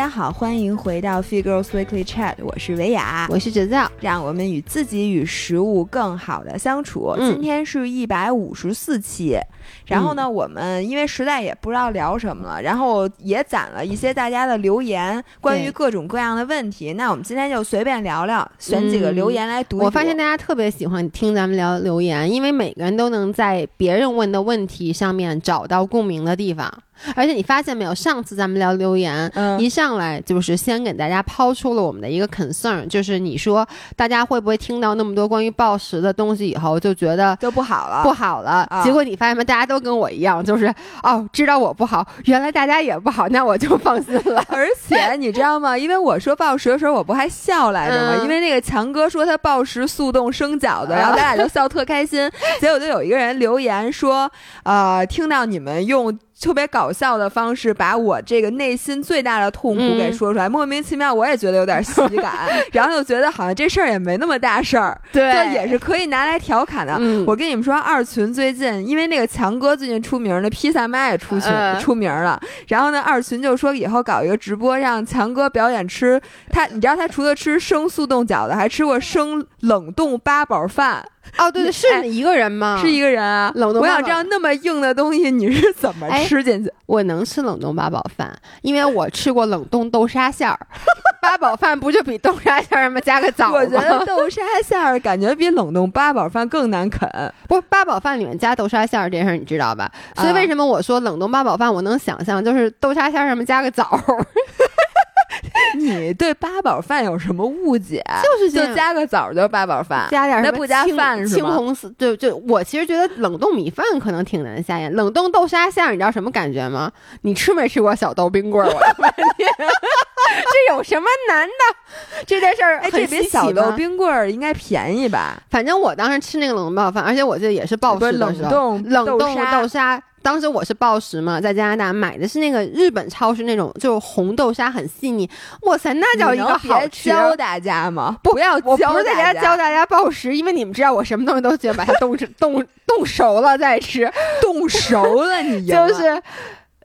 家好，欢迎回到 Figures Weekly Chat，我是维雅，我是哲造，让我们与自己与食物更好的相处。嗯今天是一百五十四期，然后呢，我们因为实在也不知道聊什么了，然后也攒了一些大家的留言，关于各种各样的问题。那我们今天就随便聊聊，选几个嗯留言来读。我发现大家特别喜欢听咱们聊留言，因为每个人都能在别人问的问题上面找到共鸣的地方。而且你发现没有，上次咱们聊留言，嗯一上来就是先给大家抛出了我们的一个 concern，就是你说大家会不会听到那么多关于暴食的东西以后就觉得就不好了，不好了？啊结果你发现没，大家都跟我一样，就是哦，知道我不好，原来大家也不好，那我就放心了。而且你知道吗？因为我说暴食的时候，我不还笑来着吗？嗯因为那个强哥说他暴食速冻生饺子，啊然后咱俩就笑特开心。结果就有一个人留言说，呃，听到你们用。特别搞笑的方式把我这个内心最大的痛苦嗯给说出来，莫名其妙我也觉得有点喜感，然后就觉得好像这事儿也没那么大事儿，对就也是可以拿来调侃的。嗯我跟你们说，二群最近因为那个强哥最近出名了，披萨妈也出群、嗯出名了。然后呢，二群就说以后搞一个直播，让强哥表演吃他。你知道他除了吃生速冻饺子，还吃过生冷冻八宝饭，哦，对对，是一个人吗？是一个人啊。冷冻我想知道那么硬的东西你是怎么哎吃进去？我能吃冷冻八宝饭，因为我吃过冷冻豆沙馅儿。八宝饭不就比豆沙馅儿上面加个枣吗？我觉得豆沙馅儿感觉比冷冻八宝饭更难啃。不是八宝饭里面加豆沙馅儿这事儿你知道吧？所以啊为什么我说冷冻八宝饭我能想象，就是豆沙馅儿上面加个枣儿，你对八宝饭有什么误解？就是就加个枣儿就是八宝饭。加点儿什么那不加青饭青红丝，对就，我其实觉得冷冻米饭可能挺难下咽，冷冻豆沙馅儿你知道什么感觉吗？你吃没吃过小豆冰棍儿？我 的妈天，这有什么难的？这件事儿这比小豆冰棍儿应该便宜吧？反正我当时吃那个冷冻饭，而且我记得也是暴食的时候，冷冻冷冻沙豆沙。当时我是暴食嘛，在加拿大买的是那个日本超市那种，就是红豆沙很细腻，哇塞，那叫一个好吃。教大家吗？不要我教不是在大家教大家暴食，因为你们知道我什么东西都喜欢把它冻冻 冻熟了再吃，冻熟了，你就是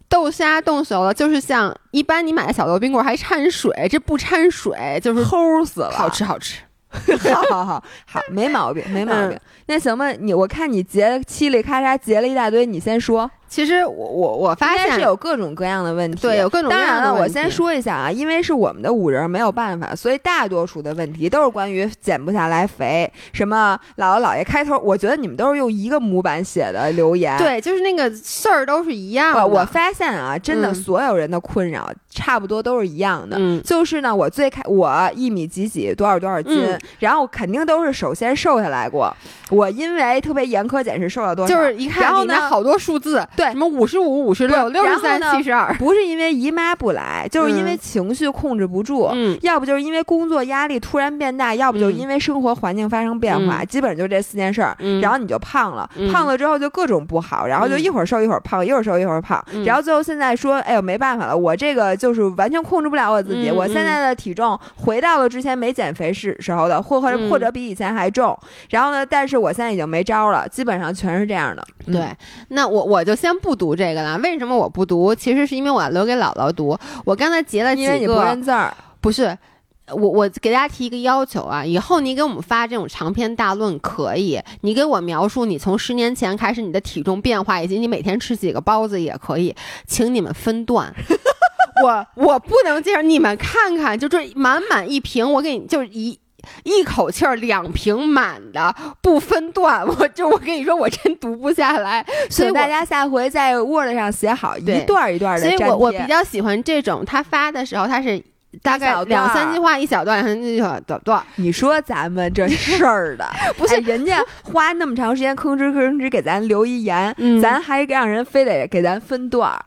豆沙冻熟了，就是像一般你买的小豆冰棍儿还掺水，这不掺水就是齁死了，好吃好吃。好好好好，没毛病，没毛病。嗯那行吧，你我看你截嘁里咔嚓截了一大堆，你先说。其实我我我发现是有各种各样的问题，对有各种各当然了，样的问题我先说一下啊，因为是我们的五人没有办法，所以大多数的问题都是关于减不下来肥，什么姥姥姥爷开头，我觉得你们都是用一个模板写的留言。。对，就是那个事儿都是一样的。我我发现啊，真的嗯所有人的困扰差不多都是一样的，嗯就是呢，我最开我一米几几多少多少斤，嗯然后肯定都是首先瘦下来过。我因为特别严苛检视瘦了多少，就是一看然后呢里面好多数字，对。什么五十五、五十六、不六十三、七十二，不是因为姨妈不来，就是因为嗯。情绪控制不住。嗯，要不就是因为工作压力突然变大，要不就是因为生活环境发生变化，嗯。基本上就这四件事儿。嗯。然后你就胖了，嗯。胖了之后就各种不好，然后就嗯。一会儿瘦一会儿胖，一会儿瘦一会儿胖，嗯。然后最后现在说，哎呦没办法了，我这个就是完全控制不了我自己，嗯我现在的体重回到了之前没减肥时时候的，或或或者比以前还重。然后呢，但是我现在已经没招了，基本上全是这样的。嗯对，那我我就先不读这个了。为什么我不读？其实是因为我要留给姥姥读。我刚才截了几因为你不，认字儿。不是。我我给大家提一个要求啊，以后你给我们发这种长篇大论可以，你给我描述你从十年前开始你的体重变化，以及你每天吃几个包子也可以，请你们分段。我我不能接受，你们看看，就这满满一瓶，我给你就是一一口气儿两瓶满的，不分段，我就我跟你说，我真读不下来，所以大家下回在 Word 上写好一段儿一段的所以。我我比较喜欢这种，他发的时候他是大概两三句话一小段，两三句话短段。你说咱们这事儿的，不是哎人家花那么长时间吭哧吭哧给咱留一言，嗯咱还让人非得给咱分段儿。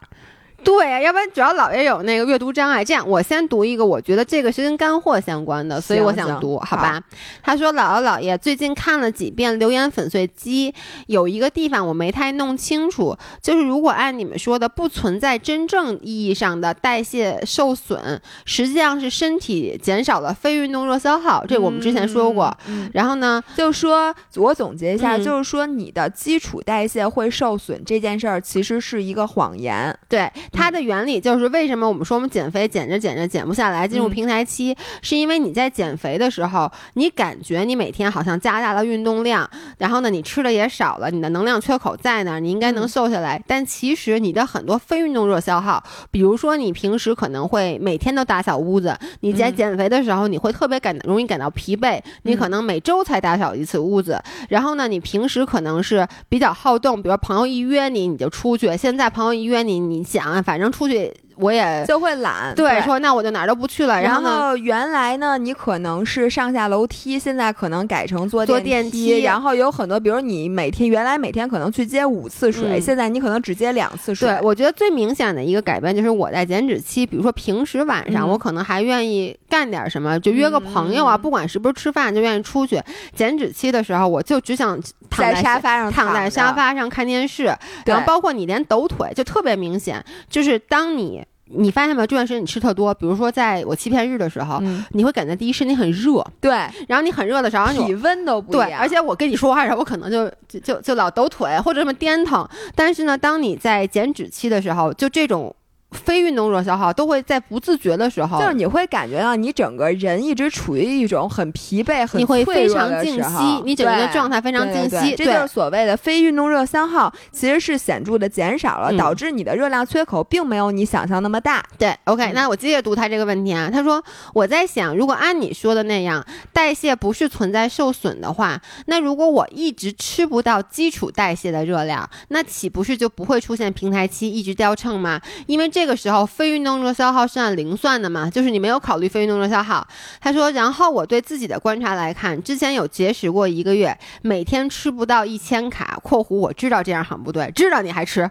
对呀，要不然主要姥爷有那个阅读障碍。这样，我先读一个，我觉得这个是跟干货相关的，所以我想读，好吧？他说：“姥姥姥爷最近看了几遍留言粉碎机，有一个地方我没太弄清楚，就是如果按你们说的，不存在真正意义上的代谢受损，实际上是身体减少了非运动热消耗，这我们之前说过。嗯，然后呢，就说我总结一下，嗯就是说你的基础代谢会受损这件事儿，其实是一个谎言。对，它的原理就是为什么我们说我们减肥减着减着减不下来，进入嗯平台期，是因为你在减肥的时候，你感觉你每天好像加大了运动量，然后呢，你吃的也少了，你的能量缺口在那儿，你应该能嗯瘦下来。但其实你的很多非运动热消耗，比如说你平时可能会每天都打扫屋子，你在嗯减肥的时候，你会特别感容易感到疲惫，你可嗯能每周才打扫一次屋子。然后呢，你平时可能是比较好动，比如朋友一约你你就出去，现在朋友一约你，你想反正出去我也就会懒。对说那我就哪儿都不去了。然然后原来呢，你可能是上下楼梯，现在可能改成坐坐电电梯然后有很多，比如你每天原来每天可能去接五次水，嗯现在你可能只接两次水。对，我觉得最明显的一个改变就是我在减脂期，比如说平时晚上嗯我可能还愿意干点什么，就约个朋友啊，嗯不管是不是吃饭，就愿意出去。减脂期的时候，我就只想躺在在沙发上躺在沙发上看电视，然后包括你连抖腿就特别明显，就是当你你发现没有，这段时间你吃特多，比如说在我欺骗日的时候，嗯，你会感觉第一身体很热，对，然后你很热的时候，你体温都不一对，样。而且我跟你说话的时候，我可能就就就就老抖腿或者这么颠腾。但是呢，当你在减脂期的时候，就这种非运动热消耗都会在不自觉的时候，就是你会感觉到你整个人一直处于一种很疲惫、很你会脆非常静息时候，你整个的状态非常对静息。这就是所谓的非运动热消耗，其实是显著的减少了，嗯导致你的热量缺口并没有你想象那么大。对，OK，嗯那我接着读他这个问题啊。他说：“我在想，如果按你说的那样，代谢不是存在受损的话，那如果我一直吃不到基础代谢的热量，那岂不是就不会出现平台期一直掉秤吗？因为这这个时候非运动热消耗是按零算的嘛，就是你没有考虑非运动热消耗。”他说：“然后我对自己的观察来看，之前有节食过一个月，每天吃不到一千卡（括弧我知道这样很不对，知道你还吃），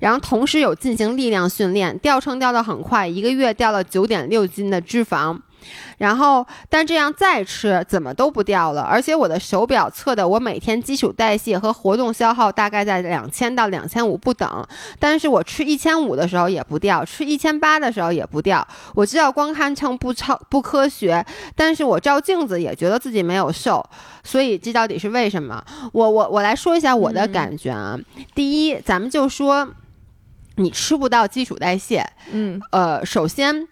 然后同时有进行力量训练，掉秤掉的很快，一个月掉了九点六斤的脂肪。然后，但这样再吃怎么都不掉了，而且我的手表测的我每天基础代谢和活动消耗大概在两千到两千五不等，但是我吃一千五的时候也不掉，吃一千八的时候也不掉。我知道光看秤不超不科学，但是我照镜子也觉得自己没有瘦，所以这到底是为什么？我我我来说一下我的嗯感觉啊。第一，咱们就说你吃不到基础代谢，嗯呃，首先，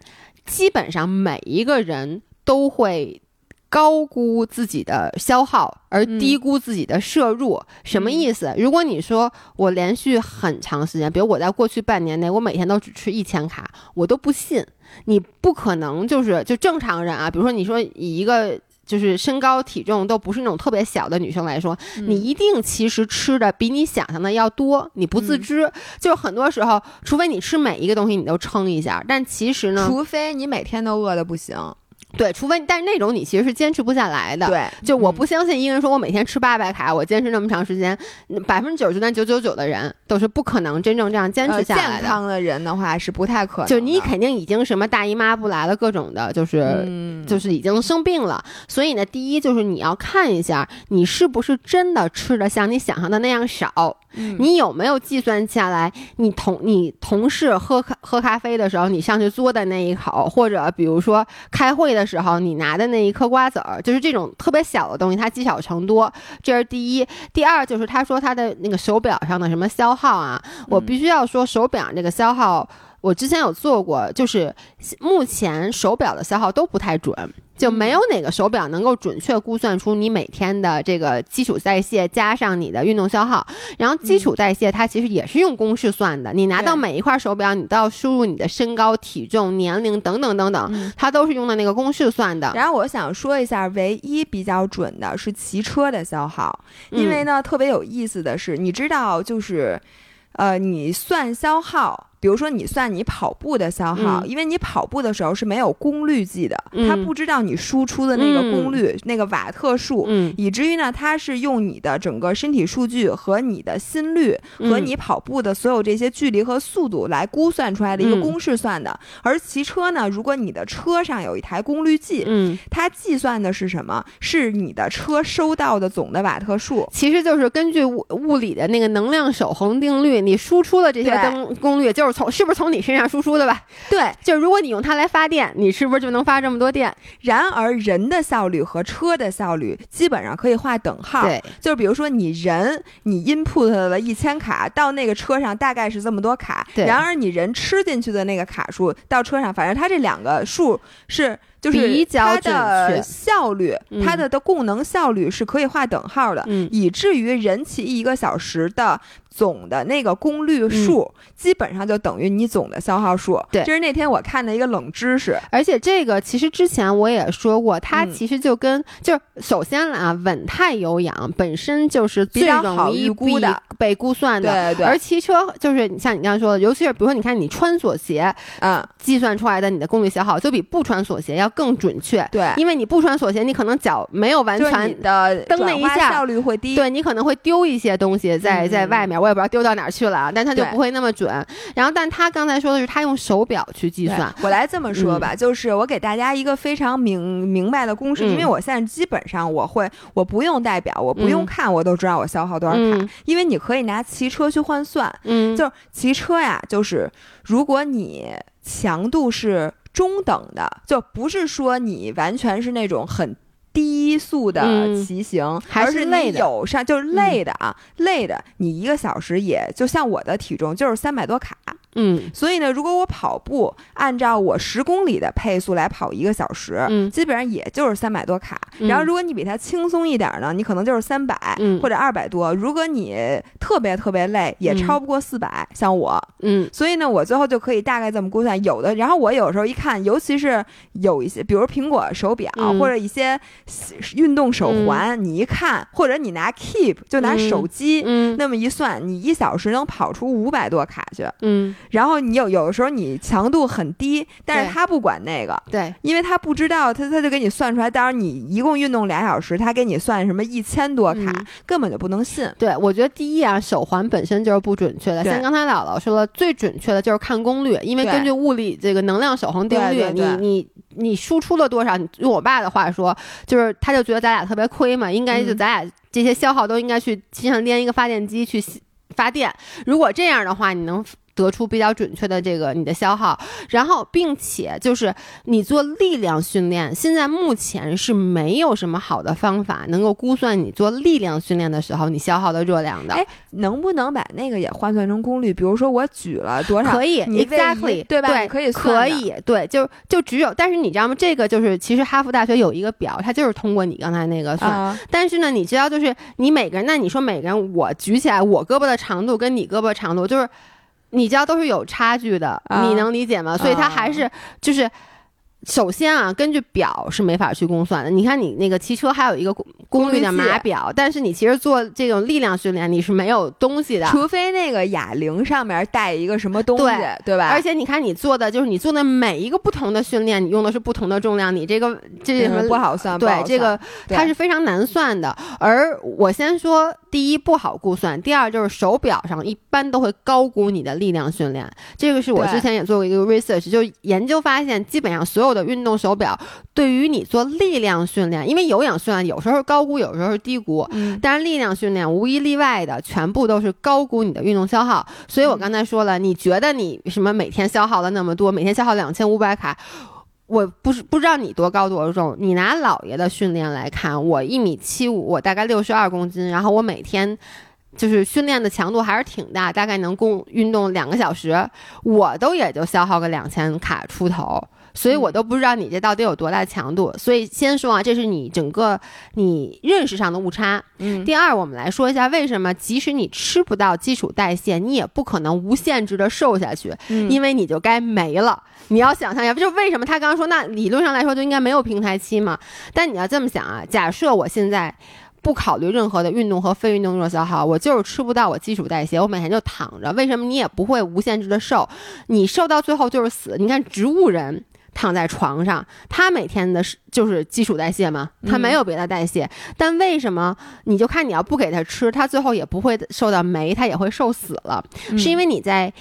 基本上每一个人都会高估自己的消耗，而嗯低估自己的摄入。什么意思？如果你说我连续很长时间，比如我在过去半年内，我每天都只吃一千卡，我都不信。你不可能就是就正常人啊，比如说你说以一个。就是身高体重都不是那种特别小的女生来说，嗯你一定其实吃的比你想象的要多，你不自嗯知。就很多时候，除非你吃每一个东西你都称一下，但其实呢，除非你每天都饿的不行。对，除非但是那种你其实是坚持不下来的。，对，就我嗯不相信一个人说我每天吃八百卡，我坚持那么长时间，百分之九十九点九九九的人都是不可能真正这样坚呃持下来的。健康的人的话是不太可能。就你肯定已经什么大姨妈不来了，各种的，就是、嗯，就是已经生病了。所以呢，第一就是你要看一下你是不是真的吃的像你想象的那样少。嗯你有没有计算下来？你同你同事喝咖喝咖啡的时候，你上去嘬的那一口，或者比如说开会的时候你拿的那一颗瓜子儿，就是这种特别小的东西，它积少成多，这是第一。第二就是他说他的那个手表上的什么消耗啊，我嗯必须要说手表这个消耗。我之前有做过，就是目前手表的消耗都不太准，就没有哪个手表能够准确估算出你每天的这个基础代谢加上你的运动消耗。然后基础代谢它其实也是用公式算的，你拿到每一块手表，你都要输入你的身高、体重、年龄等等等等，嗯它都是用的那个公式算的。然后我想说一下，唯一比较准的是骑车的消耗，因为嗯呢，特别有意思的是，你知道，就是，呃，你算消耗。比如说，你算你跑步的消耗，嗯。因为你跑步的时候是没有功率计的，嗯。它不知道你输出的那个功率、那个瓦特数，嗯，以至于呢，它是用你的整个身体数据和你的心率和嗯你跑步的所有这些距离和速度来估算出来的一个嗯。公式算的。而骑车呢，如果你的车上有一台功率计，嗯，它计算的是什么？是你的车收到的总的瓦特数。其实就是根据物物理的那个能量守恒定律，你输出的这些对。灯功率就是从是不是从你身上输出的吧？对，就是如果你用它来发电，你是不是就能发这么多电？然而人的效率和车的效率基本上可以划等号。对，就是比如说你人你 input 了一千卡到那个车上大概是这么多卡，对然而你人吃进去的那个卡数到车上，反正它这两个数是。就是它的效率，嗯它的的供能效率是可以划等号的，嗯以至于人骑一个小时的总的那个功率数，基本上就等于你总的消耗数。嗯对这是那天我看的一个冷知识。而且这个其实之前我也说过，它嗯其实就跟、就是首先啊，稳态有氧本身就是最比较好容易预估的被被估算的。对对而骑车就是你像你刚才说的，尤其是比如说，你看你穿锁鞋嗯，计算出来的你的功率消耗，就比不穿锁鞋要更准确。对，因为你不穿锁鞋，你可能脚没有完全的蹬那一下。效率会低。对你可能会丢一些东西在嗯在外面，我也不知道丢到哪儿去了啊，但它就不会那么准。然后，但他刚才说的是他用手表去计算，我来这么说吧，就是我给大家一个非常明明白的公式，嗯。因为我现在基本上我会，我不用代表，我不用嗯。看，我都知道我消耗多少卡，嗯。因为你可以拿骑车去换算，嗯，就是骑车呀，就是如果你强度是中等的，就不是说你完全是那种很。低速的嗯骑行，还是累的嗯有上就是累的啊，累的，你一个小时也就像我的体重就是三百多卡，嗯。所以呢，如果我跑步按照我十公里的配速来跑一个小时，嗯。基本上也就是三百多卡。嗯。然后，如果你比它轻松一点呢，你可能就是三百、嗯。或者二百多。如果你特别特别累，也嗯超不过四百、像我。嗯。所以呢，我最后就可以大概这么估算。有的，然后我有时候一看，尤其是有一些，比如苹果手表、嗯。或者一些运动手环，你一看，或者你拿 Keep 就拿嗯。手机。嗯。那么一算，你一小时能跑出五百多卡去，嗯，然后你有有的时候你强度很低，但是他不管那个，对，因为他不知道，他他就给你算出来。当然你一共运动俩小时，他给你算什么一千多卡，嗯根本就不能信。对，我觉得第一啊，手环本身就是不准确的。像刚才姥姥说了，最准确的就是看功率，因为根据物理这个能量守恒定律，你你你输出了多少？你用我爸的话说，就是他就觉得咱俩特别亏嘛，应该就嗯咱俩这些消耗都应该去机上连一个发电机去发电。如果这样的话，你能。得出比较准确的这个你的消耗，然后并且就是你做力量训练，现在目前是没有什么好的方法能够估算你做力量训练的时候你消耗的热量的。哎能不能把那个也换算成功率？比如说我举了多少，可以，exactly，对吧？对，可以算可以，对，就就只有，但是你知道吗？这个就是其实哈佛大学有一个表，它就是通过你刚才那个算。啊，但是呢，你知道，就是你每个人，那你说每个人，我举起来我胳膊的长度跟你胳膊长度，就是你知道都是有差距的，啊你能理解吗？所以它啊还是就是。首先啊，根据表是没法去估算的。你看，你那个骑车还有一个功功率的码表，但是你其实做这种力量训练，你是没有东西的。除非那个哑铃上面带一个什么东西，对对吧？而且你看，你做的就是你做的每一个不同的训练，你用的是不同的重量，你这个这什么嗯不好算，不好算对这个它是非常难算的。而我先说，第一不好估算，第二就是手表上一般都会高估你的力量训练。这个是我之前也做过一个 research，就研究发现，基本上所有的运动手表对于你做力量训练，因为有氧训练有时候是高估，有时候是低估。嗯，但是力量训练无一例外的全部都是高估你的运动消耗，所以我刚才说了，你觉得你什么每天消耗了那么多，每天消耗两千五百卡，我不是不知道你多高多重，你拿姥爷的训练来看，我一米七五，我大概六十二公斤，然后我每天。就是训练的强度还是挺大，大概能共运动两个小时，我都也就消耗个两千卡出头，所以我都不知道你这到底有多大强度。所以先说啊，这是你整个你认识上的误差。嗯，第二，我们来说一下为什么即使你吃不到基础代谢，你也不可能无限制的瘦下去，嗯因为你就该没了。你要想象一下，就为什么他刚刚说，那理论上来说就应该没有平台期嘛？但你要这么想啊，假设我现在。不考虑任何的运动和非运动热消耗，我就是吃不到我基础代谢，我每天就躺着。为什么你也不会无限制的瘦？你瘦到最后就是死。你看植物人躺在床上，他每天的是就是基础代谢嘛，他没有别的代谢。但为什么你就看你要不给他吃，他最后也不会受到酶，他也会瘦死了？是因为你在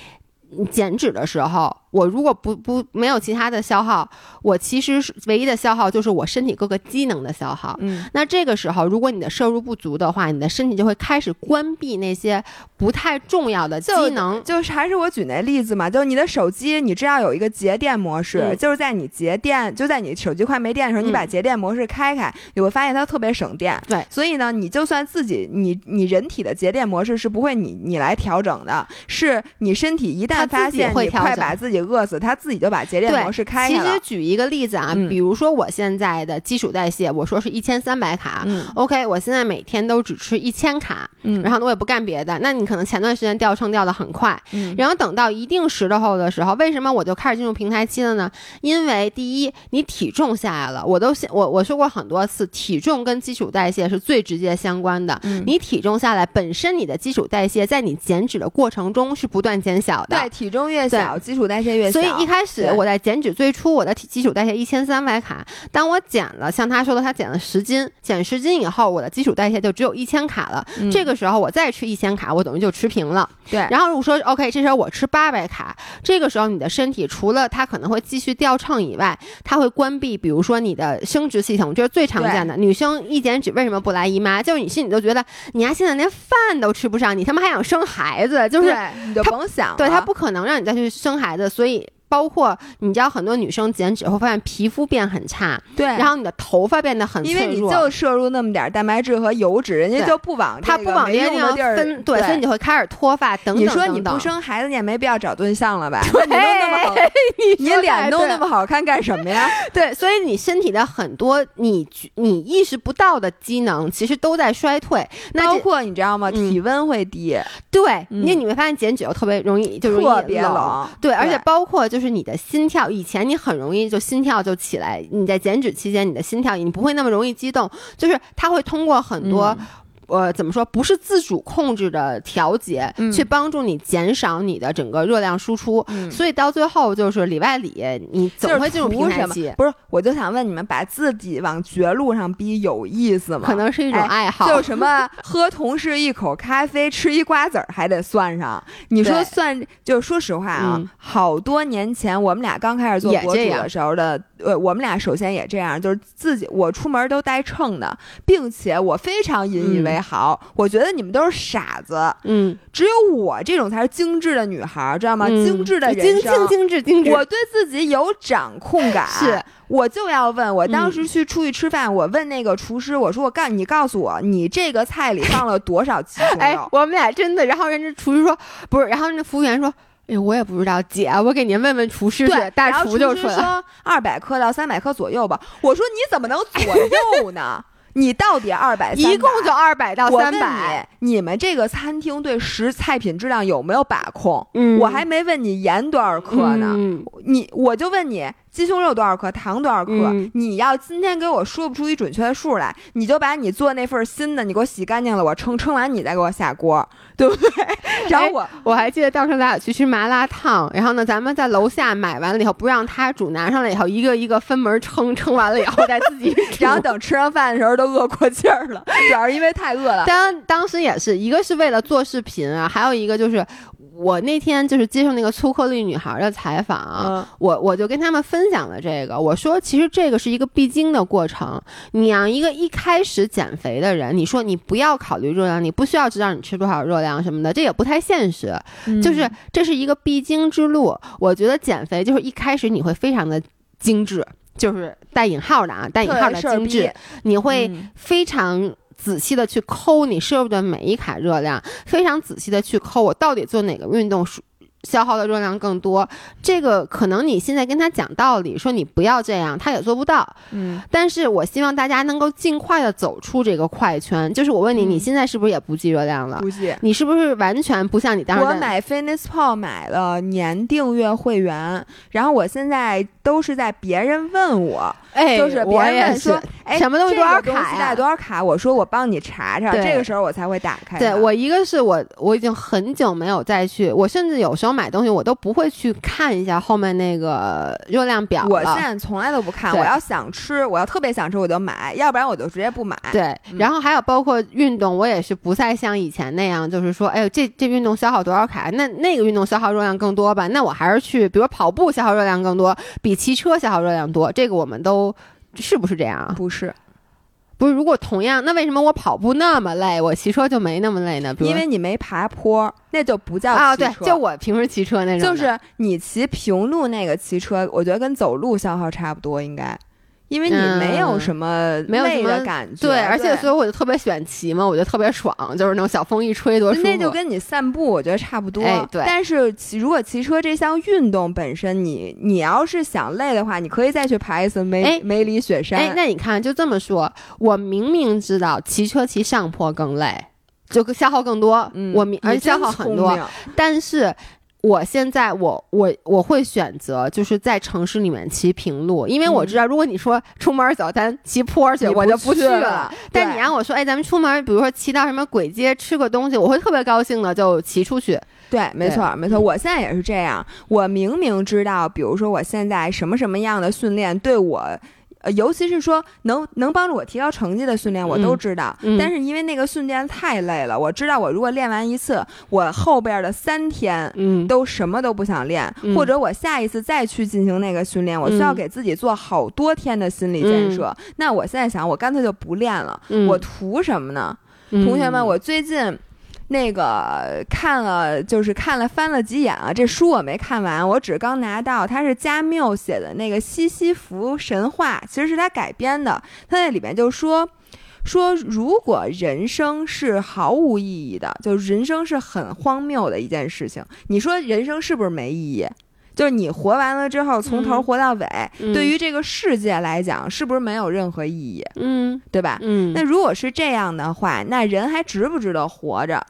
减脂的时候。我如果不不没有其他的消耗，我其实是唯一的消耗就是我身体各个机能的消耗。嗯，那这个时候，如果你的摄入不足的话，你的身体就会开始关闭那些不太重要的机能。就是还是我举那例子嘛，就是你的手机，你知道有一个节电模式，嗯就是在你节电，就在你手机快没电的时候，嗯你把节电模式开开，你会发现它特别省电。对所以呢，你就算自己你你人体的节电模式是不会你你来调整的，是你身体一旦发现你会调整快把自己饿死，他自己就把节电模式开了。实举一个例子啊，嗯比如说我现在的基础代谢，我说是一千三百卡。嗯 OK，我现在每天都只吃一千卡，嗯然后呢我也不干别的。那你可能前段时间掉秤掉的很快，嗯然后等到一定时候的时候，为什么我就开始进入平台期了呢？因为第一，你体重下来了，我都我我说过很多次，体重跟基础代谢是最直接相关的。嗯你体重下来，本身你的基础代谢在你减脂的过程中是不断减小的。对，体重越小，基础代谢越小。所以一开始我在减脂最初，我的体基础代谢一千三百卡，当我减了，像他说的，他减了十斤，减十斤以后，我的基础代谢就只有一千卡了。嗯这个时候我再吃一千卡，我等于就持平了。对，然后如果说 OK，这时候我吃八百卡，这个时候你的身体除了它可能会继续掉秤以外，它会关闭，比如说你的生殖系统，这是最常见的。女生一减脂为什么不来姨妈？就是你心里就觉得你呀现在连饭都吃不上，你他妈还想生孩子，就是你就甭想了。对，它不可能让你再去生孩子，所以。所以包括你知道，很多女生减脂会发现皮肤变很差，对，然后你的头发变得很脆弱因为你，就摄入那么点儿蛋白质和油脂，人家就不往他不往别的地方分，对，所以你就会开始脱发等等你说你不生孩子，你也没必要找对象了吧？你都那么好，你你脸弄那么好看干什么呀？对，所以你身体的很多你你意识不到的机能，其实都在衰退。那包括你知道吗？嗯体温会低，对，嗯因为你会发现减脂又特别容易，就容易特别冷。对，而且包括就是是你的心跳，以前你很容易就心跳就起来，你在减脂期间你的心跳你不会那么容易激动，就是它会通过很多。嗯呃，怎么说？不是自主控制的调节，嗯去帮助你减少你的整个热量输出，嗯所以到最后就是里外里，你总会进入平台期，不是，我就想问你们，把自己往绝路上逼有意思吗？可能是一种哎爱好。就是什么喝同事一口咖啡，吃一瓜子儿还得算上。你说算，就是说实话啊，嗯好多年前我们俩刚开始做博主的时候的，呃，我们俩首先也这样，就是自己我出门都带秤的，并且我非常引以为豪。我觉得你们都是傻子，嗯，只有我这种才是精致的女孩儿，知道吗？嗯精致的精人生。精精致精致，我对自己有掌控感，是我就要问，我当嗯时去出去吃饭，我问那个厨师，我说我告你告诉我，你这个菜里放了多少鸡 胸哎肉，？我们俩真的，然后人家厨师说不是，然后那服务员说，哎，我也不知道，姐，我给您问问厨师去，，大厨就出来了。说二百克到三百克左右吧。我说你怎么能左右呢？你到底二百？一共就二百到三百，你，你们这个餐厅对食菜品质量有没有把控？嗯我还没问你盐多少克呢，嗯你我就问你鸡胸肉多少克，糖多少克？嗯你要今天给我说不出一准确的数来，你就把你做那份新的，你给我洗干净了，我称称完你再给我下锅，对不对？然后我、我还记得当时咱俩去吃麻辣烫，然后呢，咱们在楼下买完了以后，不让他煮，拿上来以后，一个一个分门称，称完了以后再自己 煮。然后等吃上饭的时候都饿过劲儿了，主要是因为太饿了。当当时也是一个是为了做视频啊，还有一个就是我那天就是接受那个粗颗粒女孩的采访啊、嗯我我就跟他们分享了这个，我说其实这个是一个必经的过程。你让一个一开始减肥的人，你说你不要考虑热量，你不需要知道你吃多少热量什么的，这也不太现实。嗯就是这是一个必经之路。我觉得减肥就是一开始你会非常的精致，就是带引号的啊，带引号的精致，你会嗯非常。仔细的去抠你摄入的每一卡热量，非常仔细的去抠我到底做哪个运动属消耗的热量更多。这个可能你现在跟他讲道理，说你不要这样，他也做不到。嗯，但是我希望大家能够尽快的走出这个快圈。就是我问你，嗯你现在是不是也不计热量了？不计。你是不是完全不像你当时我买 Fitness Pal 买了年订阅会员，然后我现在都是在别人问我哎，就是别人说什么东西多少卡呀带多少卡？我说我帮你查查，这个时候我才会打开。对我一个是我我已经很久没有再去，我甚至有时候买东西我都不会去看一下后面那个热量表我现。在从来都不看，我要想吃，我要特别想吃我就买，要不然我就直接不买。对，嗯然后还有包括运动，我也是不再像以前那样，就是说，哎呦，这这运动消耗多少卡，那那个运动消耗热量更多吧？那我还是去，比如跑步消耗热量更多，比骑车消耗热量多，这个我们都是不是这样啊？不是，不是，如果同样，那为什么我跑步那么累，我骑车就没那么累呢？因为你没爬坡，那就不叫啊，对，就我平时骑车那种，就是你骑平路那个骑车，我觉得跟走路消耗差不多，应该，因为你没有嗯什么累没有什么的感觉。对，而且所以我就特别喜欢骑嘛，我觉得特别爽，就是那种小风一吹多舒服。那就跟你散步，我觉得差不多。哎对但是骑如果骑车这项运动本身，你你要是想累的话，你可以再去爬一次梅、哎梅里雪山。哎，那你看，就这么说，我明明知道骑车骑上坡更累，就消耗更多，嗯，我明而且消耗很多，但是。我现在我我我会选择就是在城市里面骑平路，因为我知道，如果你说出门走咱骑坡去，你我就不去了。但你让我说，哎，咱们出门，比如说骑到什么鬼街吃个东西，我会特别高兴的，就骑出去。对，没对错，没错。我现在也是这样。我明明知道，比如说我现在什么什么样的训练对我。呃，尤其是说能能帮助我提高成绩的训练，我都嗯知道。嗯但是因为那个训练太累了，我知道我如果练完一次，我后边的三天嗯，都什么都不想练，嗯或者我下一次再去进行那个训练，我需要嗯给自己做好多天的心理建设。那我现在想，我干脆就不练了，嗯我图什么呢？嗯同学们，我最近。那个看了，就是看了翻了几眼啊，这书我没看完，我只刚拿到，它是加缪写的那个西西弗神话，其实是他改编的。他在里面就说说，如果人生是毫无意义的，就人生是很荒谬的一件事情，你说人生是不是没意义？就是你活完了之后，从头嗯活到尾，嗯对于这个世界来讲，是不是没有任何意义？嗯对吧？嗯，那如果是这样的话，那人还值不值得活着？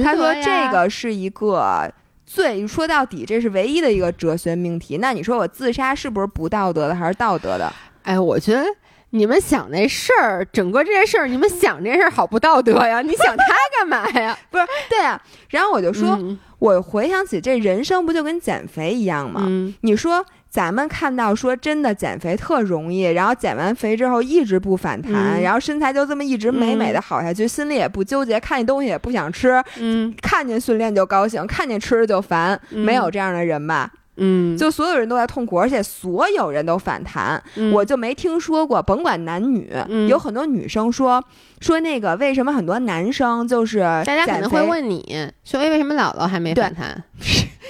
觉他说这个是一个最说到底，这是唯一的一个哲学命题。那你说我自杀是不是不道德的，还是道德的？哎，我觉得你们想那事儿，整个这件事儿，你们想这事儿好不道德呀？你想他干嘛呀？不是，对啊。然后我就说，嗯我回想起这人生不就跟减肥一样吗？嗯你说咱们看到说真的减肥特容易，然后减完肥之后一直不反弹，嗯。然后身材就这么一直美美的好下去，心里也不纠结，看见东西也不想吃，嗯。看见训练就高兴，看见吃就烦，嗯。没有这样的人吧？嗯，就所有人都在痛苦，而且所有人都反弹，嗯。我就没听说过，甭管男女，嗯。有很多女生说说那个为什么很多男生就是大家可能会问你说，哎，为什么姥姥还没反弹？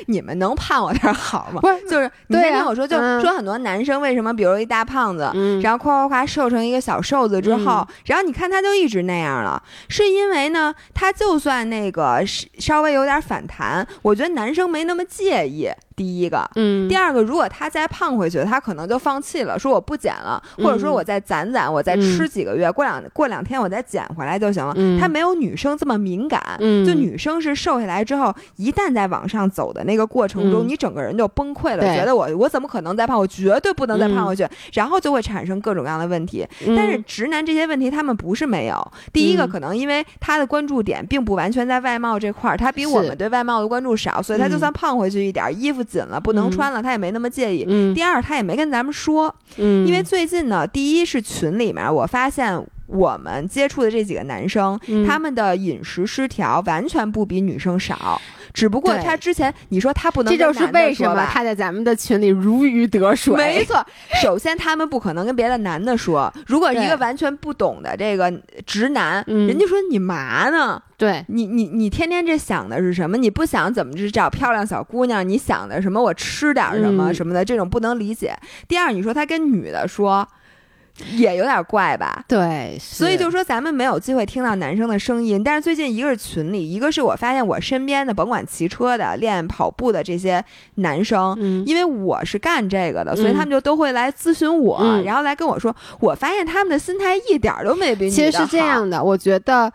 你们能盼我点儿好吗？不是就是你对听我说，就嗯说很多男生为什么，比如一大胖子。嗯，然后夸夸夸瘦成一个小瘦子之后，嗯然后你看他就一直那样了，是因为呢，他就算那个是稍微有点反弹，我觉得男生没那么介意。第一个，嗯，第二个，如果他再胖回去，他可能就放弃了，说我不减了，嗯。或者说我再攒攒，我再吃嗯几个月，过两过两天我再减回来就行了。嗯。他没有女生这么敏感，嗯。就女生是瘦下来之后，一旦在往上走的那个过程中，嗯。你整个人就崩溃了，对。觉得我我怎么可能再胖？我绝对不能再胖回去，然后就会产生各种各样的问题。嗯。但是直男这些问题他们不是没有，第一个嗯。可能因为他的关注点并不完全在外貌这块儿，他比我们对外貌的关注少，所以他就嗯。算胖回去一点儿，衣服紧了不能嗯。穿了，他也没那么介意。嗯。第二，他也没跟咱们说，嗯，因为最近呢，第一是群里面我发现我们接触的这几个男生，嗯。他们的饮食失调完全不比女生少，只不过他之前你说他不能这就是为什么他在咱们的群里如鱼得水。没错，首先他们不可能跟别的男的说。如果一个完全不懂的这个直男，嗯人家说你嘛呢？对，你你你天天这想的是什么？你不想怎么去找漂亮小姑娘？你想的什么？我吃点什么嗯什么的，这种不能理解。第二，你说他跟女的说，也有点怪吧？对，所以就说咱们没有机会听到男生的声音，但是最近一个是群里，一个是我发现我身边的，甭管骑车的、练跑步的这些男生，嗯因为我是干这个的，所以嗯他们就都会来咨询我，嗯然后来跟我说，我发现他们的心态一点儿都没比你其实是这样的，我觉得。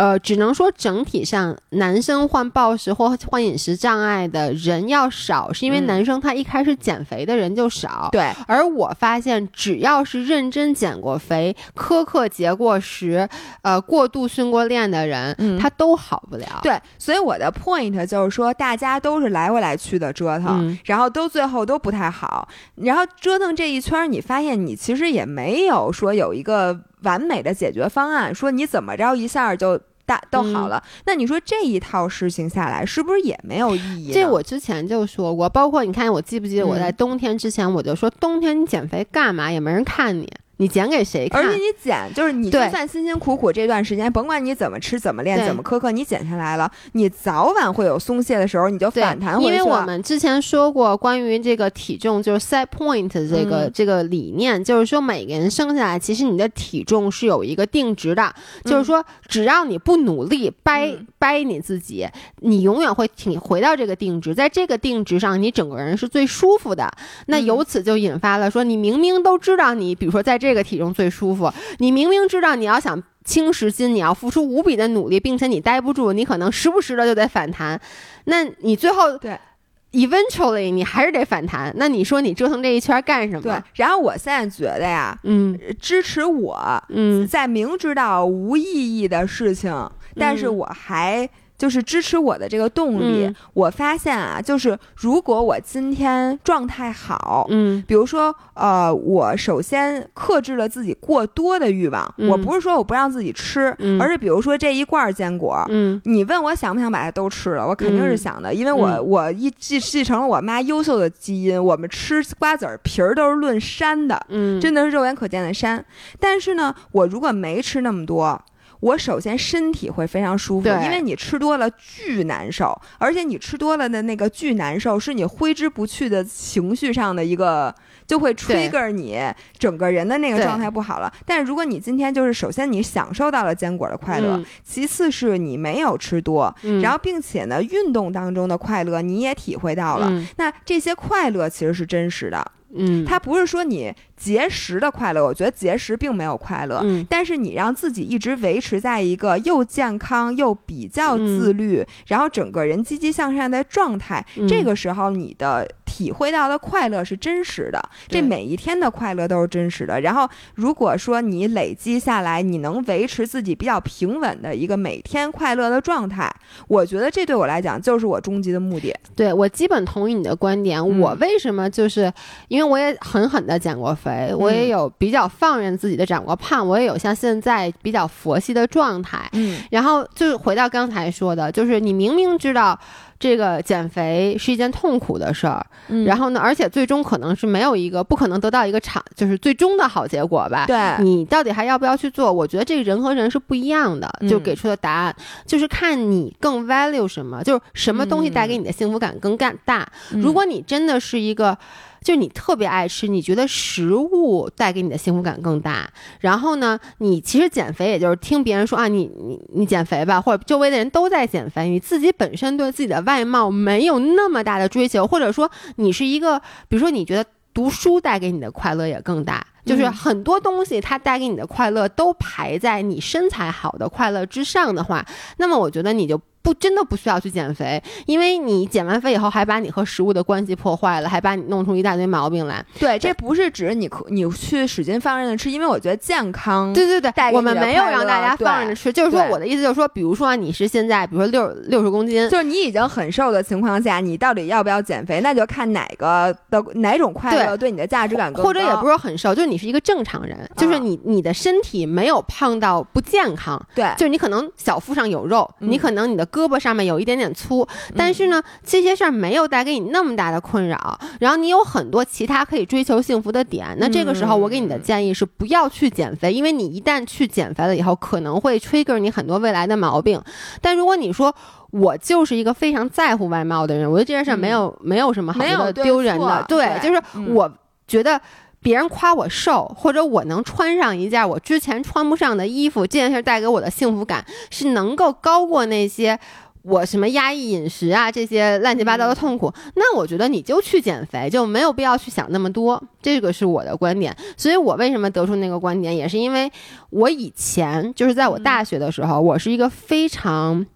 呃，只能说整体上男生患暴食或患饮食障碍的人要少，是因为嗯男生他一开始减肥的人就少。对，而我发现，只要是认真减过肥、苛刻节过食、呃过度训过练的人，嗯他都好不了。对，所以我的 point 就是说，大家都是来回来去的折腾，嗯然后都最后都不太好，然后折腾这一圈儿，你发现你其实也没有说有一个完美的解决方案，说你怎么着一下就。大都好了，那你说这一套事情下来，是不是也没有意义？这我之前就说过，包括你看，我记不记得我在嗯冬天之前我就说，冬天你减肥干嘛？也没人看你，你减给谁看？而且你减，就是你就算辛辛苦苦这段时间，甭管你怎么吃、怎么练、怎么苛刻，你减下来了，你早晚会有松懈的时候，你就反弹回去因为我们之前说过关于这个体重就是 set point 这个、嗯这个理念，就是说每个人生下来其实你的体重是有一个定值的，就是说只要你不努力掰、嗯掰你自己，你永远会挺回到这个定值，在这个定值上你整个人是最舒服的。那嗯由此就引发了说，你明明都知道你，比如说在这个体重最舒服，你明明知道你要想。轻十斤，你要付出无比的努力，并且你待不住，你可能时不时的就得反弹，那你最后对 eventually 你还是得反弹。那你说你折腾这一圈干什么？对，，然后我现在觉得呀，嗯支持我嗯在明知道无意义的事情，但是嗯我还就是支持我的这个动力。嗯我发现啊，就是如果我今天状态好，嗯比如说，呃，我首先克制了自己过多的欲望，嗯我不是说我不让自己吃，嗯而是比如说这一罐儿坚果。嗯你问我想不想把它都吃了，我肯定是嗯想的，因为我、嗯我一继继承了我妈优秀的基因，我们吃瓜子儿皮儿都是论山的，嗯，真的是肉眼可见的山。但是呢，我如果没吃那么多，我首先身体会非常舒服，因为你吃多了巨难受，而且你吃多了的那个巨难受是你挥之不去的情绪上的一个。就会对 trigger 你整个人的那个状态不好了。但是如果你今天就是首先你享受到了坚果的快乐，嗯其次是你没有吃多，嗯然后并且呢运动当中的快乐你也体会到了，嗯那这些快乐其实是真实的。嗯，它不是说你节食的快乐，我觉得节食并没有快乐，嗯但是你让自己一直维持在一个又健康又比较自律，然后整个人积极向上的状态，嗯这个时候你的体会到的快乐是真实的，这每一天的快乐都是真实的。然后如果说你累积下来，你能维持自己比较平稳的一个每天快乐的状态，我觉得这对我来讲就是我终极的目的。对我基本同意你的观点。嗯我为什么就是因为我也狠狠的减过肥，我也有比较放任自己的长过胖，我也有像现在比较佛系的状态。嗯然后就是回到刚才说的，就是你明明知道这个减肥是一件痛苦的事儿，嗯然后呢，而且最终可能是没有一个不可能得到一个长，就是最终的好结果吧。对，你到底还要不要去做？我觉得这个人和人是不一样的，嗯就给出的答案、就是看你更 value 什么，就是什么东西带给你的幸福感更干大。嗯如果你真的是一个。就是你特别爱吃，你觉得食物带给你的幸福感更大。然后呢，你其实减肥也就是听别人说啊，你你你减肥吧，或者周围的人都在减肥，你自己本身对自己的外貌没有那么大的追求，或者说你是一个，比如说你觉得读书带给你的快乐也更大。就是嗯很多东西它带给你的快乐都排在你身材好的快乐之上的话，那么我觉得你就不真的不需要去减肥，因为你减完肥以后还把你和食物的关系破坏了，还把你弄出一大堆毛病来。对，这不是指你可你去使劲放任的吃，因为我觉得健康对对对我们没有让大家放任的吃，就是说我的意思就是说，比如说啊你是现在比如说六六十公斤，就是你已经很瘦的情况下，你到底要不要减肥？那就看哪个的哪种快乐对你的价值感更高，或者也不是很瘦，就是你是一个正常人，就是你你的身体没有胖到不健康，对，就是你可能小腹上有肉，嗯你可能你的胳膊上面有一点点粗，但是呢，这些事儿没有带给你那么大的困扰，然后你有很多其他可以追求幸福的点。那这个时候，我给你的建议是不要去减肥，因为你一旦去减肥了以后，可能会 trigger 你很多未来的毛病。但如果你说，我就是一个非常在乎外貌的人，我觉得这件事儿没有、没有什么好觉得没有对丢人的，对，对就是嗯我觉得。别人夸我瘦，或者我能穿上一件我之前穿不上的衣服，这件事带给我的幸福感是能够高过那些我什么压抑饮食啊，这些乱七八糟的痛苦，那我觉得你就去减肥，就没有必要去想那么多。这个是我的观点。所以我为什么得出那个观点，也是因为我以前就是在我大学的时候，我是一个非常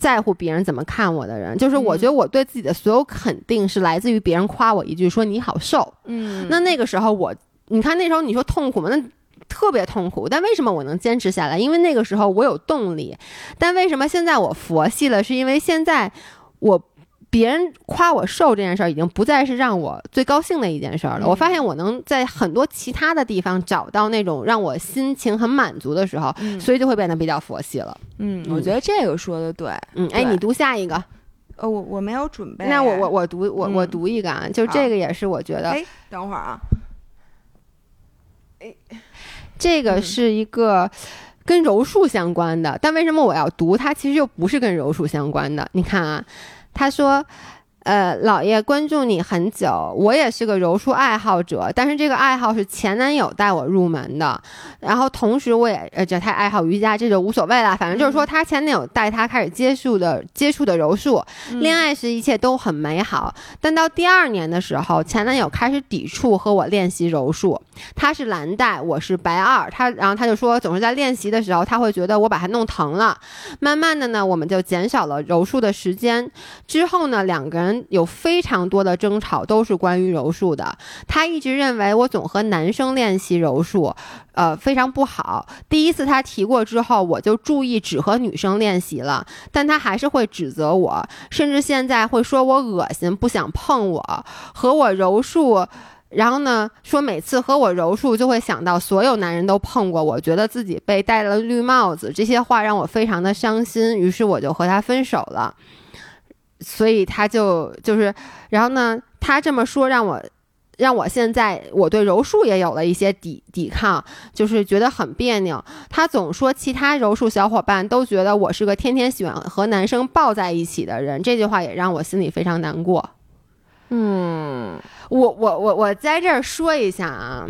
在乎别人怎么看我的人，就是我觉得我对自己的所有肯定是来自于别人夸我一句说你好瘦。嗯那那个时候我，你看那时候你说痛苦吗？那特别痛苦，但为什么我能坚持下来？因为那个时候我有动力。但为什么现在我佛系了？是因为现在我别人夸我瘦这件事儿，已经不再是让我最高兴的一件事儿了。嗯我发现我能在很多其他的地方找到那种让我心情很满足的时候，嗯所以就会变得比较佛系了。嗯，我觉得这个说的对。嗯，哎，你读下一个。呃，我我没有准备。那我我我读我我嗯读一个啊，就这个也是我觉得哎，等会儿啊，这个嗯是一个跟柔术相关的，但为什么我要读它？其实又不是跟柔术相关的。你看啊，他说。呃，老爷关注你很久，我也是个柔术爱好者，但是这个爱好是前男友带我入门的，然后同时我也呃，这他爱好瑜伽，这就无所谓了，反正就是说他前男友带他开始接触的接触的柔术，恋爱时一切都很美好，但到第二年的时候，前男友开始抵触和我练习柔术，他是蓝带，我是白二，他然后他就说，总是在练习的时候，他会觉得我把他弄疼了。慢慢的呢，我们就减少了柔术的时间。之后呢，两个人有非常多的争吵，都是关于柔术的。他一直认为我总和男生练习柔术，呃，非常不好。第一次他提过之后，我就注意只和女生练习了，但他还是会指责我，甚至现在会说我恶心，不想碰我，和我柔术。然后呢，说每次和我柔术就会想到所有男人都碰过我，觉得自己被戴了绿帽子，这些话让我非常的伤心，于是我就和他分手了。所以他就就是，然后呢，他这么说让我。让我现在我对柔术也有了一些抵抵抗，就是觉得很别扭。他总说其他柔术小伙伴都觉得我是个天天喜欢和男生抱在一起的人，这句话也让我心里非常难过。嗯，我我我我在这儿说一下啊，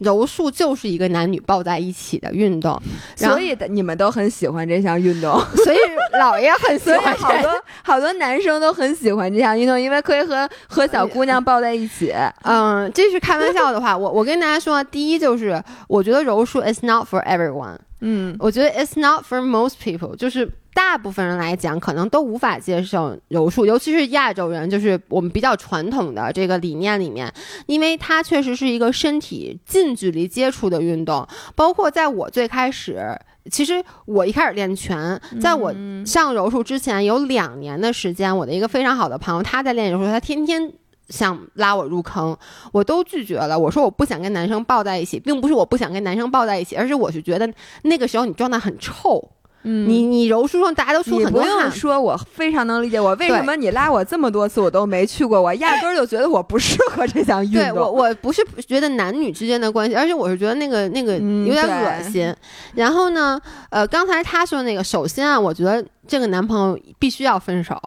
柔术就是一个男女抱在一起的运动，所以的你们都很喜欢这项运动，所以老爷很喜所以欢好多 好多男生都很喜欢这项运动，因为可以和和小姑娘抱在一起。嗯，这是开玩笑的话。我我跟大家说，第一就是我觉得柔术 is not for everyone，嗯我觉得 it's not for most people，就是大部分人来讲，可能都无法接受柔术，尤其是亚洲人，就是我们比较传统的这个理念里面，因为它确实是一个身体近距离接触的运动。包括在我最开始，其实我一开始练拳，在我嗯上柔术之前有两年的时间，我的一个非常好的朋友，他在练柔术，他天天。想拉我入坑，我都拒绝了。我说我不想跟男生抱在一起，并不是我不想跟男生抱在一起，而是我是觉得那个时候你状态很臭，嗯你你柔术上大家都出很多汗，用说，我非常能理解我为什么你拉我这么多次我都没去过，我压根儿就觉得我不适合这项运动。对我我不是觉得男女之间的关系，而且我是觉得那个那个嗯有点恶心。然后呢，呃，刚才他说那个，首先啊，我觉得这个男朋友必须要分手。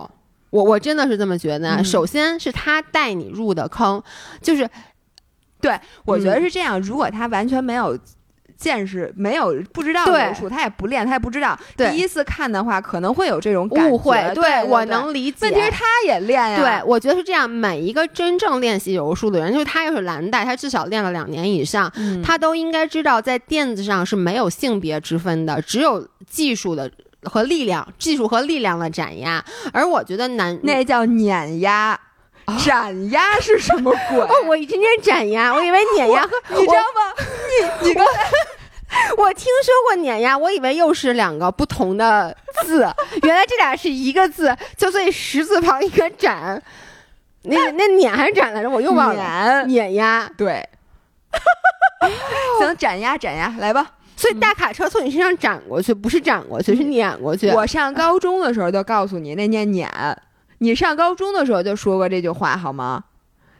我我真的是这么觉得啊。嗯首先是他带你入的坑，就是对我觉得嗯是这样，如果他完全没有。见识没有不知道对柔术，他也不练，他也不知道。第一次看的话，可能会有这种感觉误会。对对我对能理解。问题是他也练呀。对，我觉得是这样。每一个真正练习柔术的人，就是他又是蓝带，他至少练了两年以上，嗯，他都应该知道，在垫子上是没有性别之分的，只有技术的和力量，技术和力量的碾压。而我觉得男那叫碾压，斩压是什么鬼？哦，我一听见斩压，我以为碾压和你知道吗？你你刚才 我听说过碾压，我以为又是两个不同的字，原来这俩是一个字，就所以十字旁一个斩。那那碾还是斩来着？我又忘了。碾碾压，对，行，斩压斩压，来吧。所以大卡车从你身上斩过去，不是斩过去，是碾过去。我上高中的时候就告诉你，那念碾。你上高中的时候就说过这句话好吗？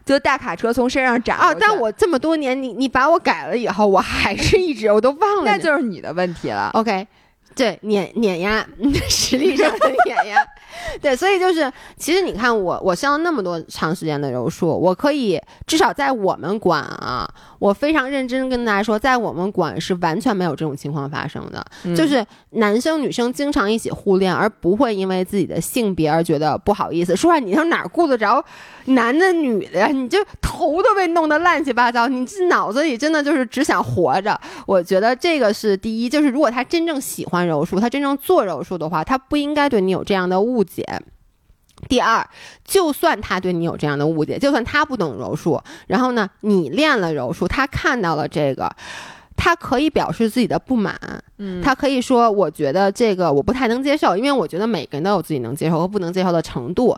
就大卡车从身上斩啊！但我这么多年，你你把我改了以后，我还是一直我都忘了。那就是你的问题了。OK，对碾碾压，实力上的碾压。对，所以就是，其实你看我，我上了那么多长时间的柔术，我可以至少在我们馆啊，我非常认真跟大家说，在我们馆是完全没有这种情况发生的，嗯就是男生女生经常一起互练，而不会因为自己的性别而觉得不好意思。说实话，你上哪儿顾得着男的女的呀？你就头都被弄得乱七八糟，你这脑子里真的就是只想活着。我觉得这个是第一，就是如果他真正喜欢柔术，他真正做柔术的话，他不应该对你有这样的误解。第二，就算他对你有这样的误解，就算他不懂柔术，然后呢，你练了柔术，他看到了这个，他可以表示自己的不满，嗯他可以说，我觉得这个我不太能接受，因为我觉得每个人都有自己能接受和不能接受的程度。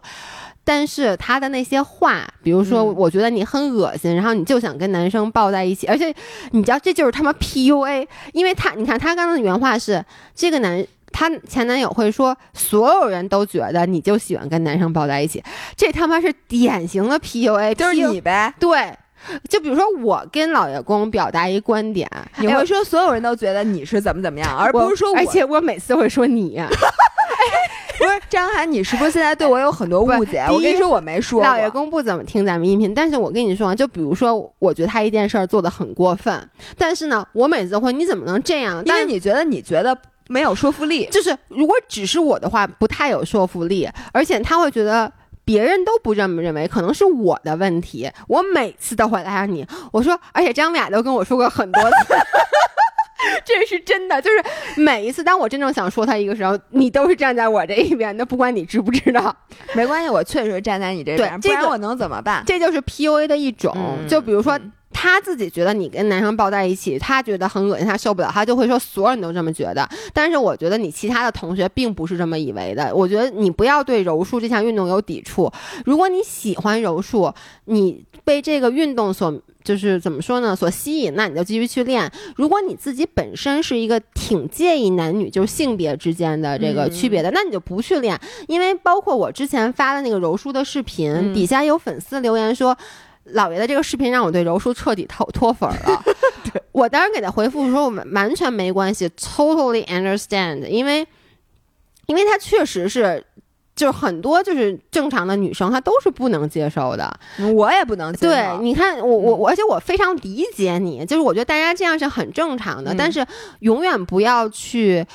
但是他的那些话，比如说，嗯我觉得你很恶心，然后你就想跟男生抱在一起，而且你知道这就是他妈 PUA，因为他，你看他刚刚的原话是，这个男他前男友会说，所有人都觉得你就喜欢跟男生抱在一起，这他妈是典型的 PUA，就是你呗。对。就比如说，我跟老爷公表达一观点，你哎会说所有人都觉得你是怎么怎么样，而不是说我。而且我每次会说你，不是张涵，你是不是现在对我有很多误解？我跟你说，我没说。老爷公不怎么听咱们音频，但是我跟你说啊，就比如说，我觉得他一件事儿做的很过分，但是呢，我每次会，你怎么能这样？因但是为你觉得你觉得没有说服力。就是如果只是我的话，不太有说服力，而且他会觉得。别人都不这么认为，可能是我的问题。我每次都会拉着你，我说，而且张雅都跟我说过很多次，这是真的。就是每一次当我真正想说他一个时候，你都是站在我这一边的，不管你知不知道。没关系，我确实站在你这边，这个不然我能怎么办？这就是 PUA 的一种。嗯就比如说嗯，他自己觉得你跟男生抱在一起，他觉得很恶心，他受不了，他就会说所有人都这么觉得。但是我觉得你其他的同学并不是这么以为的。我觉得你不要对柔术这项运动有抵触。如果你喜欢柔术，你被这个运动所就是怎么说呢？所吸引，那你就继续去练。如果你自己本身是一个挺介意男女就是性别之间的这个区别的，那你就不去练。因为包括我之前发的那个柔术的视频，嗯底下有粉丝留言说。老爷的这个视频让我对柔术彻底脱脱粉儿了。我当时给他回复说，我们完全没关系，totally understand，因为因为他确实是，就是很多就是正常的女生她都是不能接受的。我也不能接受对，你看我我我，而且我非常理解你，就是我觉得大家这样是很正常的，嗯但是永远不要去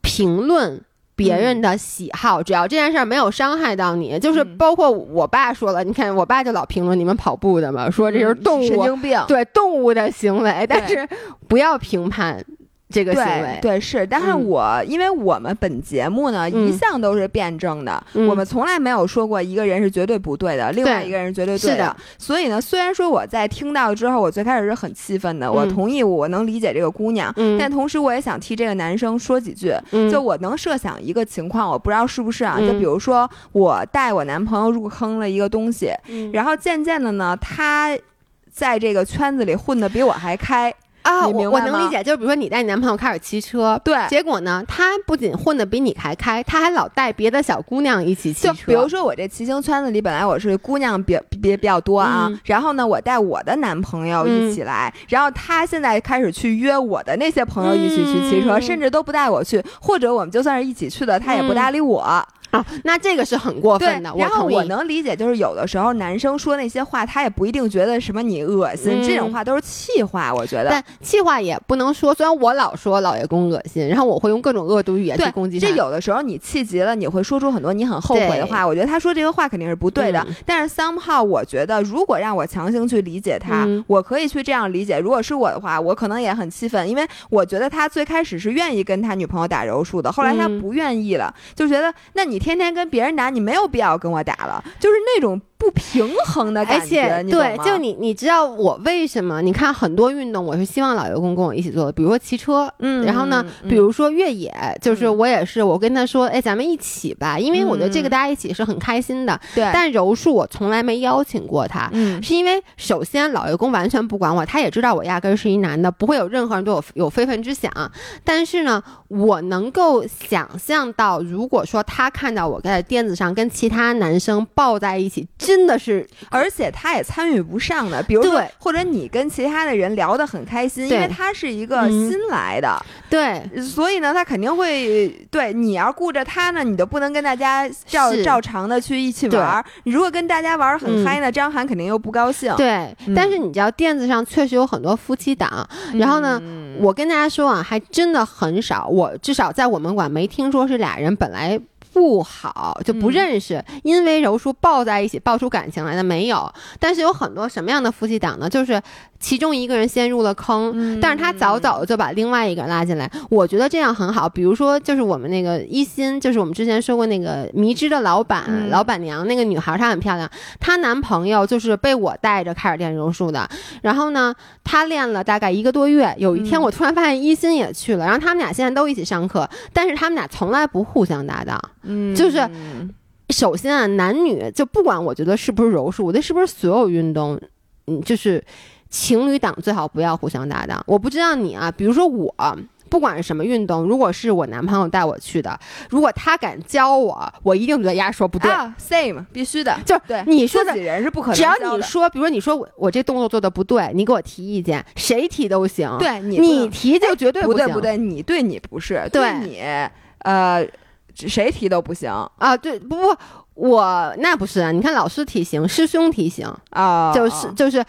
评论。别人的喜好，只要这件事儿没有伤害到你，就是嗯。包括我爸说了，你看我爸就老评论你们跑步的嘛，说这是动物，嗯神经病。对动物的行为，但是不要评判这个行为对。对是，但是嗯我、因为我们本节目呢、嗯一向都是辩证的，嗯我们从来没有说过一个人是绝对不对的，另外一个人是绝对对是的所以呢，虽然说我在听到之后，我最开始是很气愤的，我嗯同意，我能理解这个姑娘。嗯，但同时，我也想替这个男生说几句。嗯就我能设想一个情况，我不知道是不是啊？嗯就比如说，我带我男朋友入坑了一个东西，嗯然后渐渐的呢，他在这个圈子里混的比我还开。啊，我我能理解，就是比如说你带你男朋友开始骑车，对结果呢，他不仅混的比你还开，他还老带别的小姑娘一起骑车，就比如说我这骑行圈子里，本来我是姑娘比比比较多啊，嗯然后呢，我带我的男朋友一起来，然后他现在开始去约我的那些朋友一起去骑车，嗯甚至都不带我去，或者我们就算是一起去的，他也不搭理我。啊，那这个是很过分的，，然后。我能理解，就是有的时候男生说那些话，他也不一定觉得什么你恶心，嗯这种话都是气话，我觉得。但气话也不能说，虽然我老说老爷公恶心，然后我会用各种恶毒语言去攻击他。这有的时候你气急了，你会说出很多你很后悔的话。我觉得他说这个话肯定是不对的，嗯但是 somehow 我觉得，如果让我强行去理解他，嗯我可以去这样理解。如果是我的话，我可能也很气愤，因为我觉得他最开始是愿意跟他女朋友打柔术的，后来他嗯不愿意了，就觉得那你天天跟别人打，你没有必要跟我打了，就是那种不平衡的感觉。而且对，就你你知道我为什么？你看很多运动，我是希望老员工跟我一起做的，比如说骑车，嗯，然后呢，嗯比如说越野，就是嗯我也是，我跟他说，哎，咱们一起吧，因为我觉得这个嗯大家一起是很开心的。对，但柔术我从来没邀请过他。嗯是因为首先老员工完全不管我，他也知道我压根儿是一男的，不会有任何人对我有非分之想。但是呢，我能够想象到，如果说他看到我在垫子上跟其他男生抱在一起，真真的是，而且他也参与不上的，比如说对，或者你跟其他的人聊得很开心，因为他是一个嗯新来的，对所以呢，他肯定会对你要顾着他呢，你就不能跟大家照照常的去一起玩儿。你如果跟大家玩儿很嗯嗨呢，张涵肯定又不高兴。对。嗯但是你知道，垫子上确实有很多夫妻档，然后呢嗯我跟大家说啊，还真的很少，我至少在我们馆没听说是俩人本来。不好就不嗯认识，因为柔术抱在一起抱出感情来的没有，但是有很多什么样的夫妻档呢？就是其中一个人先入了坑，嗯但是他早早的就把另外一个人拉进来，我觉得这样很好。比如说，就是我们那个一心，就是我们之前说过那个迷之的老板、嗯老板娘那个女孩，她很漂亮，她男朋友就是被我带着开始练柔术的。然后呢，她练了大概一个多月，有一天嗯我突然发现一心也去了，然后他们俩现在都一起上课，但是他们俩从来不互相搭档。嗯就是首先啊，男女就不管我觉得是不是柔术，我觉得是不是所有运动，嗯，就是情侣档最好不要互相搭档。我不知道你啊，比如说我。不管是什么运动，如果是我男朋友带我去的，如果他敢教我，我一定觉得丫说不对。啊，same 必须的，就是对你说的自己人是不可能只要你说，比如说你说我我这动作做的不对，你给我提意见，谁提都行。对你你提就绝对行不对不对，你对你不是，对你呃谁提都不行啊！对，不不，我那不是啊。你看老师提行，师兄提行，啊，就是就是，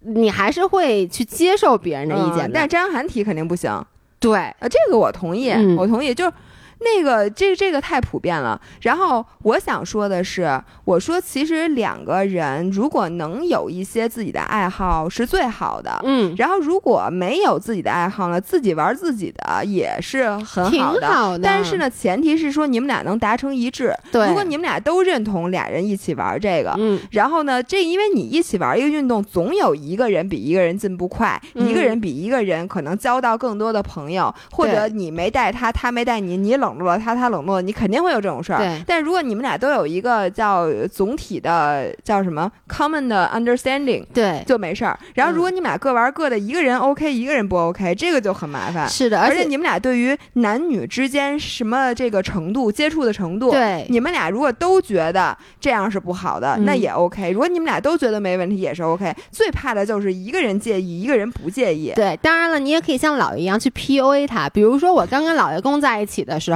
你还是会去接受别人的意见但是张涵提肯定不行。对，呃，这个我同意，嗯我同意，就是。那个，这这个太普遍了。然后我想说的是，我说其实两个人如果能有一些自己的爱好是最好的。嗯，然后如果没有自己的爱好呢，自己玩自己的也是很挺好的。好的。但是，呢，前提是说你们俩能达成一致。对，如果你们俩都认同俩人一起玩这个，嗯然后呢，这因为你一起玩一个运动，总有一个人比一个人进步快，嗯一个人比一个人可能交到更多的朋友，或者你没带他，他没带你，你冷落了他，他冷落你，肯定会有这种事儿。对但如果你们俩都有一个叫总体的叫什么 common 的 understanding。对，就没事儿。然后，如果嗯你们俩各玩各的，一个人 OK，一个人不 OK，这个就很麻烦。是的，且而且你们俩对于男女之间什么这个程度、接触的程度，对你们俩如果都觉得这样是不好的，嗯那也 OK。如果你们俩都觉得没问题，也是 OK。最怕的就是一个人介意，一个人不介意。对，当然了，你也可以像姥爷一样去 PUA 他。比如说，我刚跟老爷公在一起的时候，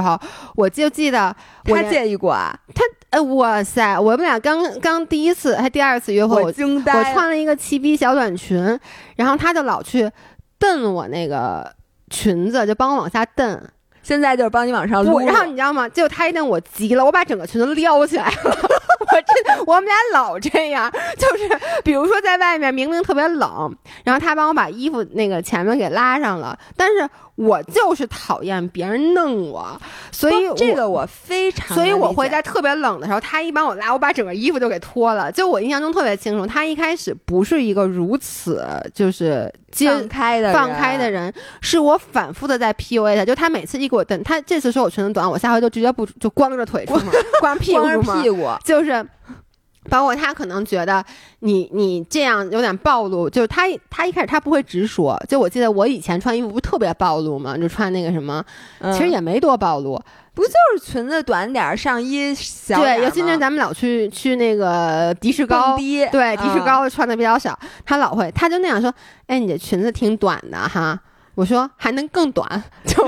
我就记得我他连介意过啊，他哎，哇塞，我们俩刚刚第一次还第二次约会，我我惊呆了。我穿了一个齐逼小短裙，然后他就老去蹬我那个裙子，就帮我往下蹬。现在就是帮你往上撸，，然后你知道吗？结果他一蹬我急了，我把整个裙子撩起来了。我真，我们俩老这样，就是比如说在外面明明特别冷，然后他帮我把衣服那个前面给拉上了，但是我就是讨厌别人弄我，所以这个我非常所以我会在特别冷的时候，他一帮我拉，我把整个衣服都给脱了。就我印象中特别清楚，他一开始不是一个如此就是放开的放开的人。是我反复的在 PUA 他。就他每次一给我蹬，他这次说我裙子短，我下回就直接不就光着腿出门，光屁股光着出门，屁股，就是。包括他可能觉得你你这样有点暴露，就是他他一开始他不会直说，就我记得我以前穿衣服不是特别暴露嘛？就穿那个什么，嗯其实也没多暴露，不就是裙子短点儿，上衣小点对，尤其吗是咱们老去去那个迪士高，对，迪士嗯高穿的比较少，他老会，他就那样说，哎，你这裙子挺短的哈。我说还能更短，就，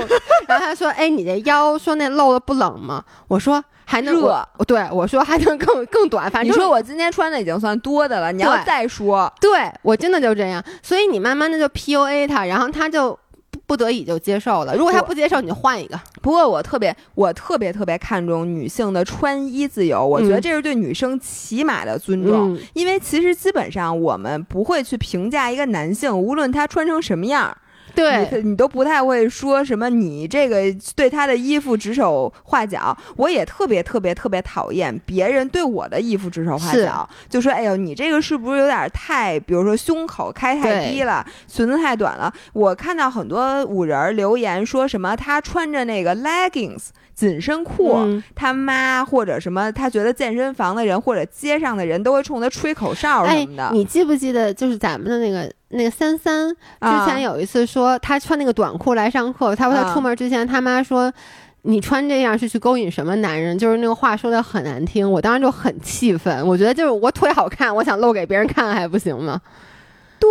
然后他说，哎，你这腰说那露的不冷吗？我说还能热我对我说还能更更短，反正你说我今天穿的已经算多的了，你要再说，对我真的就这样，所以你慢慢的就 PUA 他，然后他就不不得已就接受了。如果他不接受，你就换一个。不过我特别，我特别特别看重女性的穿衣自由，我觉得嗯这是对女生起码的尊重。嗯，因为其实基本上我们不会去评价一个男性，无论他穿成什么样儿，对，你你都不太会说什么你这个对他的衣服指手画脚。我也特别特别特别讨厌别人对我的衣服指手画脚，就说哎呦你这个是不是有点太，比如说胸口开太低了，裙子太短了。我看到很多五人儿留言说什么他穿着那个 leggings 紧身裤。嗯他妈或者什么，他觉得健身房的人或者街上的人都会冲他吹口哨什哎么的。，你记不记得就是咱们的那个那个三三之啊前有一次说他穿那个短裤来上课，他说他啊出门之前他妈说。你穿这样是去勾引什么男人？就是那个话说的很难听，我当时就很气愤。我觉得就是我腿好看，我想露给别人看还不行吗？对，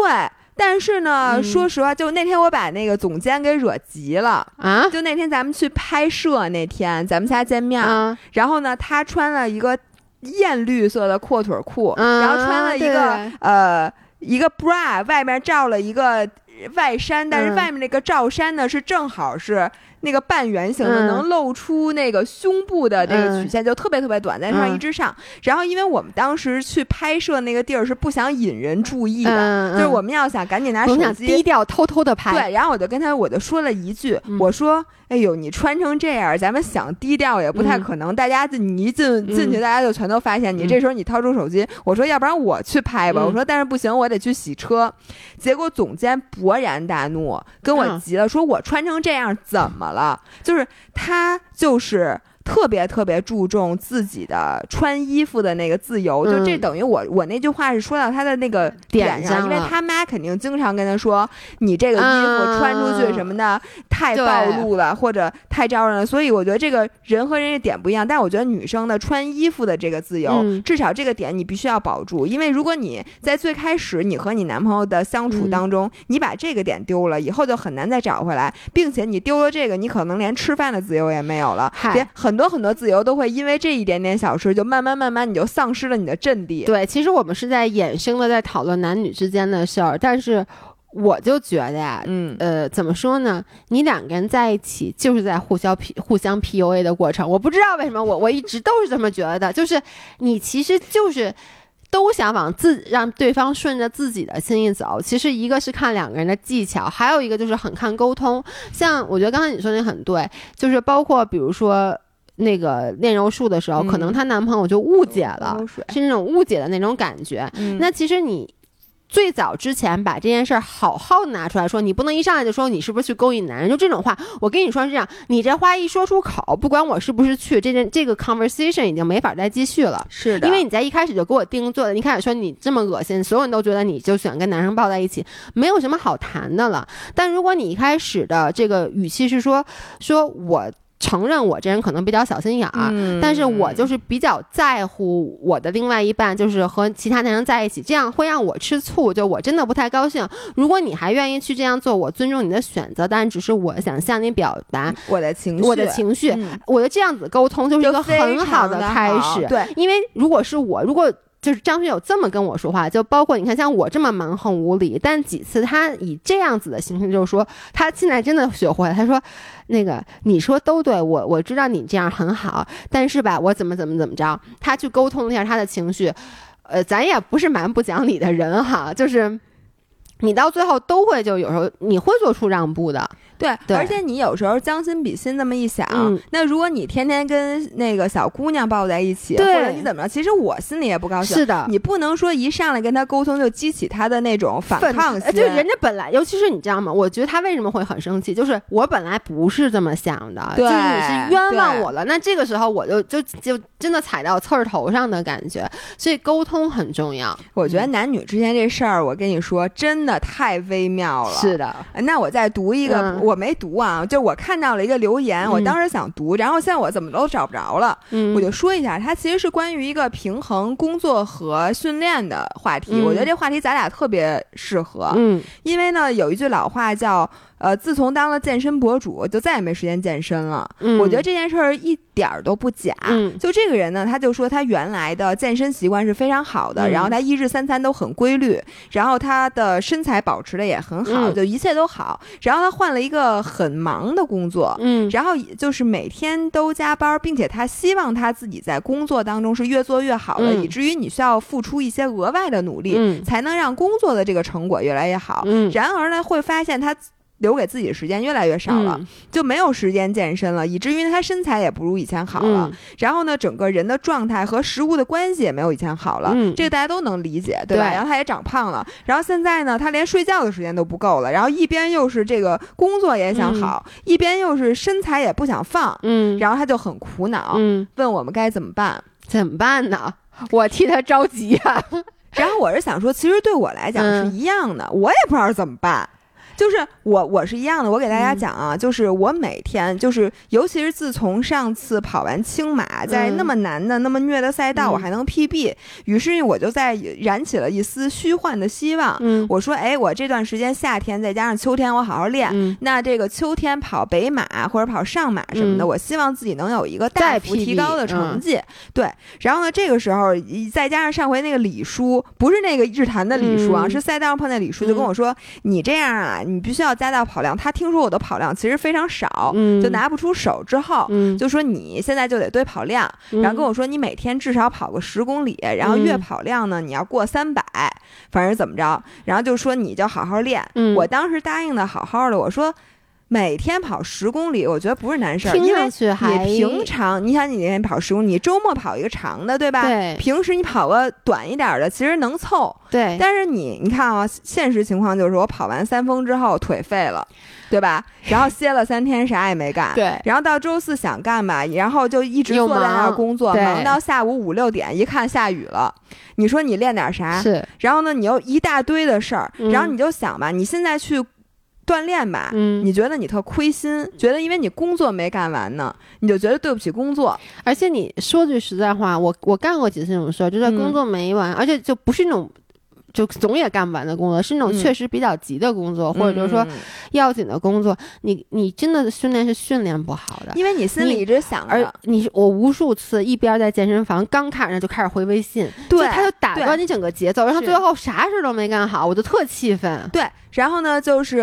但是呢，嗯说实话，就那天我把那个总监给惹急了。啊就那天咱们去拍摄那天，咱们仨见面，啊然后呢，他穿了一个艳绿色的阔腿裤，嗯然后穿了一个呃一个 bra，外面罩了一个外衫，但是嗯外面那个罩衫呢是正好是那个半圆形的，嗯能露出那个胸部的这个嗯曲线，就特别特别短，在上衣嗯之上。然后因为我们当时去拍摄那个地儿是不想引人注意的，嗯，就是我们要想赶紧拿手机低。调偷偷的拍，对，然后我就跟他，我就说了一句，嗯我说：“哎呦，你穿成这样，咱们想低调也不太嗯可能。大家你一进进去，嗯大家就全都发现你。嗯这时候你掏出手机，我说要不然我去拍吧。嗯我说但是不行，我得去洗车。结果总监勃然大怒，跟我嗯急了，说我穿成这样怎么了？就是他就是。特别特别注重自己的穿衣服的那个自由，就这嗯。等于我我那句话是说到他的那个点点上，因为他妈肯定经常跟他说，你这个衣服穿出去什么的太暴露了，或者太招人了。所以我觉得这个人和人的点不一样，但我觉得女生的穿衣服的这个自由，嗯。至少这个点你必须要保住，因为如果你在最开始你和你男朋友的相处嗯。当中，你把这个点丢了，以后就很难再找回来，并且你丢了这个，你可能连吃饭的自由也没有了，嗨。连很多很多自由都会因为这一点点小事，就慢慢慢慢你就丧失了你的阵地。对，其实我们是在衍生的在讨论男女之间的事儿，但是我就觉得呀，嗯，呃，怎么说呢？你两个人在一起就是在互相 P 互相 PUA 的过程。我不知道为什么，我我一直都是这么觉得，就是你其实就是。都想往自让对方顺着自己的心意走。其实一个是看两个人的技巧，还有一个就是很看沟通。像我觉得刚才你说的很对，就是包括比如说那个炼柔术的时候，可能嗯她男朋友就误解了，是那种误解的那种感觉。嗯那其实你最早之前把这件事儿好好拿出来说，你不能一上来就说你是不是去勾引男人，就这种话，我跟你说是这样，你这话一说出口，不管我是不是去，这件这个 conversation 已经没法再继续了。是的，因为你在一开始就给我定做的，一开始说你这么恶心，所有人都觉得你就喜欢跟男生抱在一起，没有什么好谈的了。但如果你一开始的这个语气是说，说我承认我这人可能比较小心眼儿，嗯但是我就是比较在乎我的另外一半，就是和其他男生在一起，这样会让我吃醋，就我真的不太高兴。如果你还愿意去这样做，我尊重你的选择，但只是我想向你表达我的情绪，我的情绪。嗯我的这样子沟通就是一个很好的开始，对，因为如果是我，如果就是张学友这么跟我说话，就包括你看，像我这么蛮横无理，但几次他以这样子的形式，就是说他现在真的学会了。他说，那个你说都对我，我知道你这样很好，但是吧，我怎么怎么怎么着，他去沟通一下他的情绪。呃，咱也不是蛮不讲理的人哈，就是你到最后都会就有时候你会做出让步的，对，对而且你有时候将心比心这么一想，嗯那如果你天天跟那个小姑娘抱在一起，或者你怎么着，其实我心里也不高兴。是的，你不能说一上来跟她沟通就激起她的那种反抗心，呃就人家本来，尤其是你知道吗？我觉得她为什么会很生气，就是我本来不是这么想的，就是你是冤枉我了。那这个时候我就就就真的踩到刺儿头上的感觉，所以沟通很重要。我觉得男女之间这事儿，我跟你说，真的太微妙了。是的，那我再读一个，嗯我没读啊，就我看到了一个留言，我嗯当时想读，然后现在我怎么都找不着了，嗯，我就说一下，它其实是关于一个平衡工作和训练的话题。嗯我觉得这话题咱俩特别适合，嗯因为呢有一句老话叫。呃，自从当了健身博主，就再也没时间健身了。嗯，我觉得这件事儿一点儿都不假。嗯就这个人呢，他就说他原来的健身习惯是非常好的，嗯然后他一日三餐都很规律，然后他的身材保持的也很好，嗯就一切都好。然后他换了一个很忙的工作，嗯然后也就是每天都加班，并且他希望他自己在工作当中是越做越好的，嗯以至于你需要付出一些额外的努力，嗯才能让工作的这个成果越来越好。嗯然而呢，会发现他。留给自己的时间越来越少了，嗯就没有时间健身了，以至于他身材也不如以前好了。嗯然后呢，整个人的状态和食物的关系也没有以前好了，嗯这个大家都能理解，对吧？对然后他也长胖了，然后现在呢，他连睡觉的时间都不够了，然后一边又是这个工作也想好，一边又是身材也不想放，嗯，然后他就很苦恼，嗯问我们该怎么办。怎么办呢？我替他着急啊。然后我是想说，其实对我来讲是嗯一样的，我也不知道怎么办。就是我我是一样的，我给大家嗯。讲啊，就是我每天就是，尤其是自从上次跑完青马，在那么难的、那么虐的赛道，嗯。我还能 PB，于是我就在燃起了一丝虚幻的希望。嗯。我说，哎，我这段时间夏天再加上秋天，我好好练。嗯。那这个秋天跑北马或者跑上马什么的，嗯。我希望自己能有一个大幅提高的成绩。对，然后呢，这个时候一再加上上回那个李叔，不是那个日坛的李叔啊，嗯。是赛道上碰见李叔，就跟我说：“你这样啊，你必须要加大跑量。”他听说我的跑量其实非常少，嗯就拿不出手之后。嗯，就说你现在就得堆跑量，然后跟我说你每天至少跑个十公里，然后月嗯跑量呢你要过三百，反正怎么着，然后就说你就好好练。嗯我当时答应的好好的，我说每天跑十公里，我觉得不是难事儿，因为你平常你想你那天跑十公里，你周末跑一个长的，对吧？对平时你跑个短一点的，其实能凑。对，但是你你看啊，现实情况就是我跑完三峰之后腿废了，对吧？然后歇了三天，啥也没干。对然后到周四想干吧，然后就一直坐在那儿工作，对忙到下午五六点，一看下雨了。你说你练点啥？是然后呢，你又一大堆的事儿，嗯然后你就想吧，你现在去锻炼吧，嗯你觉得你特亏心，觉得因为你工作没干完呢，你就觉得对不起工作。而且你说句实在话，我我干过几次这种事儿，就是嗯工作没完，而且就不是那种。就总也干不完的工作，是那种嗯确实比较急的工作，或者就是说嗯，要紧的工作，你你真的训练是训练不好的。因为你心里一直想而着，你我无数次一边在健身房刚看着就开始回微信，对就他就打对乱你整个节奏，然后最后啥事儿都没干好，我就特气愤。对，然后呢，就是，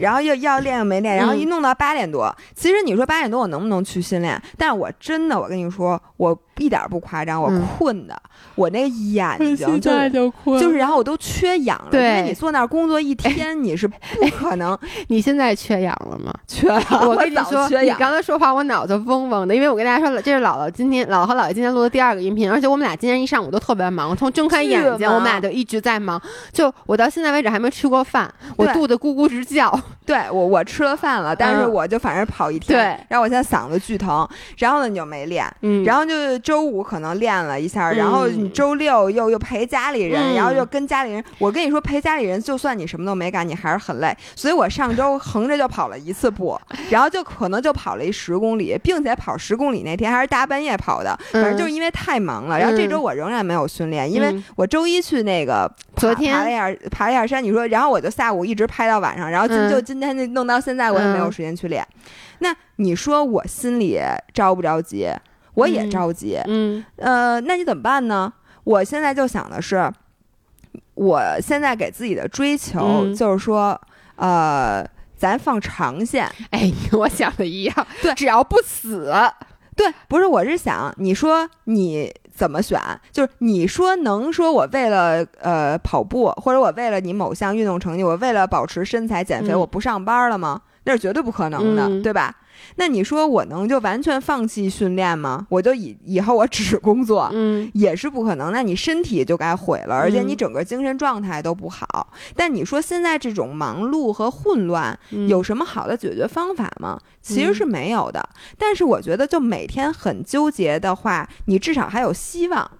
然后又要练又没练，然后嗯一弄到八点多。其实你说八点多我能不能去训练？但是我真的，我跟你说，我一点儿不夸张，我嗯困的，我那个眼睛就是。就困就是，然后我都缺氧了，因为你坐那儿工作一天，你是不可能 你现在缺氧了吗？缺了。我跟你说，你刚才说话，我脑子嗡嗡的，因为我跟大家说，这是姥姥今天姥姥和姥爷今天录的第二个音频，而且我们俩今天一上午都特别忙，从睁开眼睛，我们俩就一直在忙。就我到现在为止还没吃过饭，我肚子咕咕直叫。对我我吃了饭了，但是嗯我就反正跑一天，对然后我现在嗓子巨疼，然后呢你就没练，嗯然后就周五可能练了一下，然后你嗯周六又又陪家里人，嗯然后又跟家里人。我跟你说，陪家里人，就算你什么都没干，你还是很累。所以我上周 横着就跑了一次步，然后就可能就跑了一十公里，并且跑十公里那天还是大半夜跑的，反正就是因为太忙了。然后这周我仍然没有训练，因为嗯我周一去那个爬昨天爬了一下爬了一下山，你说，然后我就下午一直拍到晚上，然后今嗯就今天就弄到现在，我也没有嗯时间去练。那你说我心里着不着急？我也嗯着急。嗯呃，那你怎么办呢？我现在就想的是，我现在给自己的追求嗯就是说，呃，咱放长线。哎，跟我想的一样，对只要不死，对，不是，我是想，你说你怎么选？就是你说能说我为了呃跑步，或者我为了你某项运动成绩，我为了保持身材减肥，嗯我不上班了吗？那是绝对不可能的，嗯对吧？那你说我能就完全放弃训练吗？我就以以后我只工作，嗯也是不可能。那你身体就该毁了，而且你嗯整个精神状态都不好。但你说现在这种忙碌和混乱，嗯有什么好的解决方法吗？其实嗯是没有的。但是我觉得，就每天很纠结的话，你至少还有希望。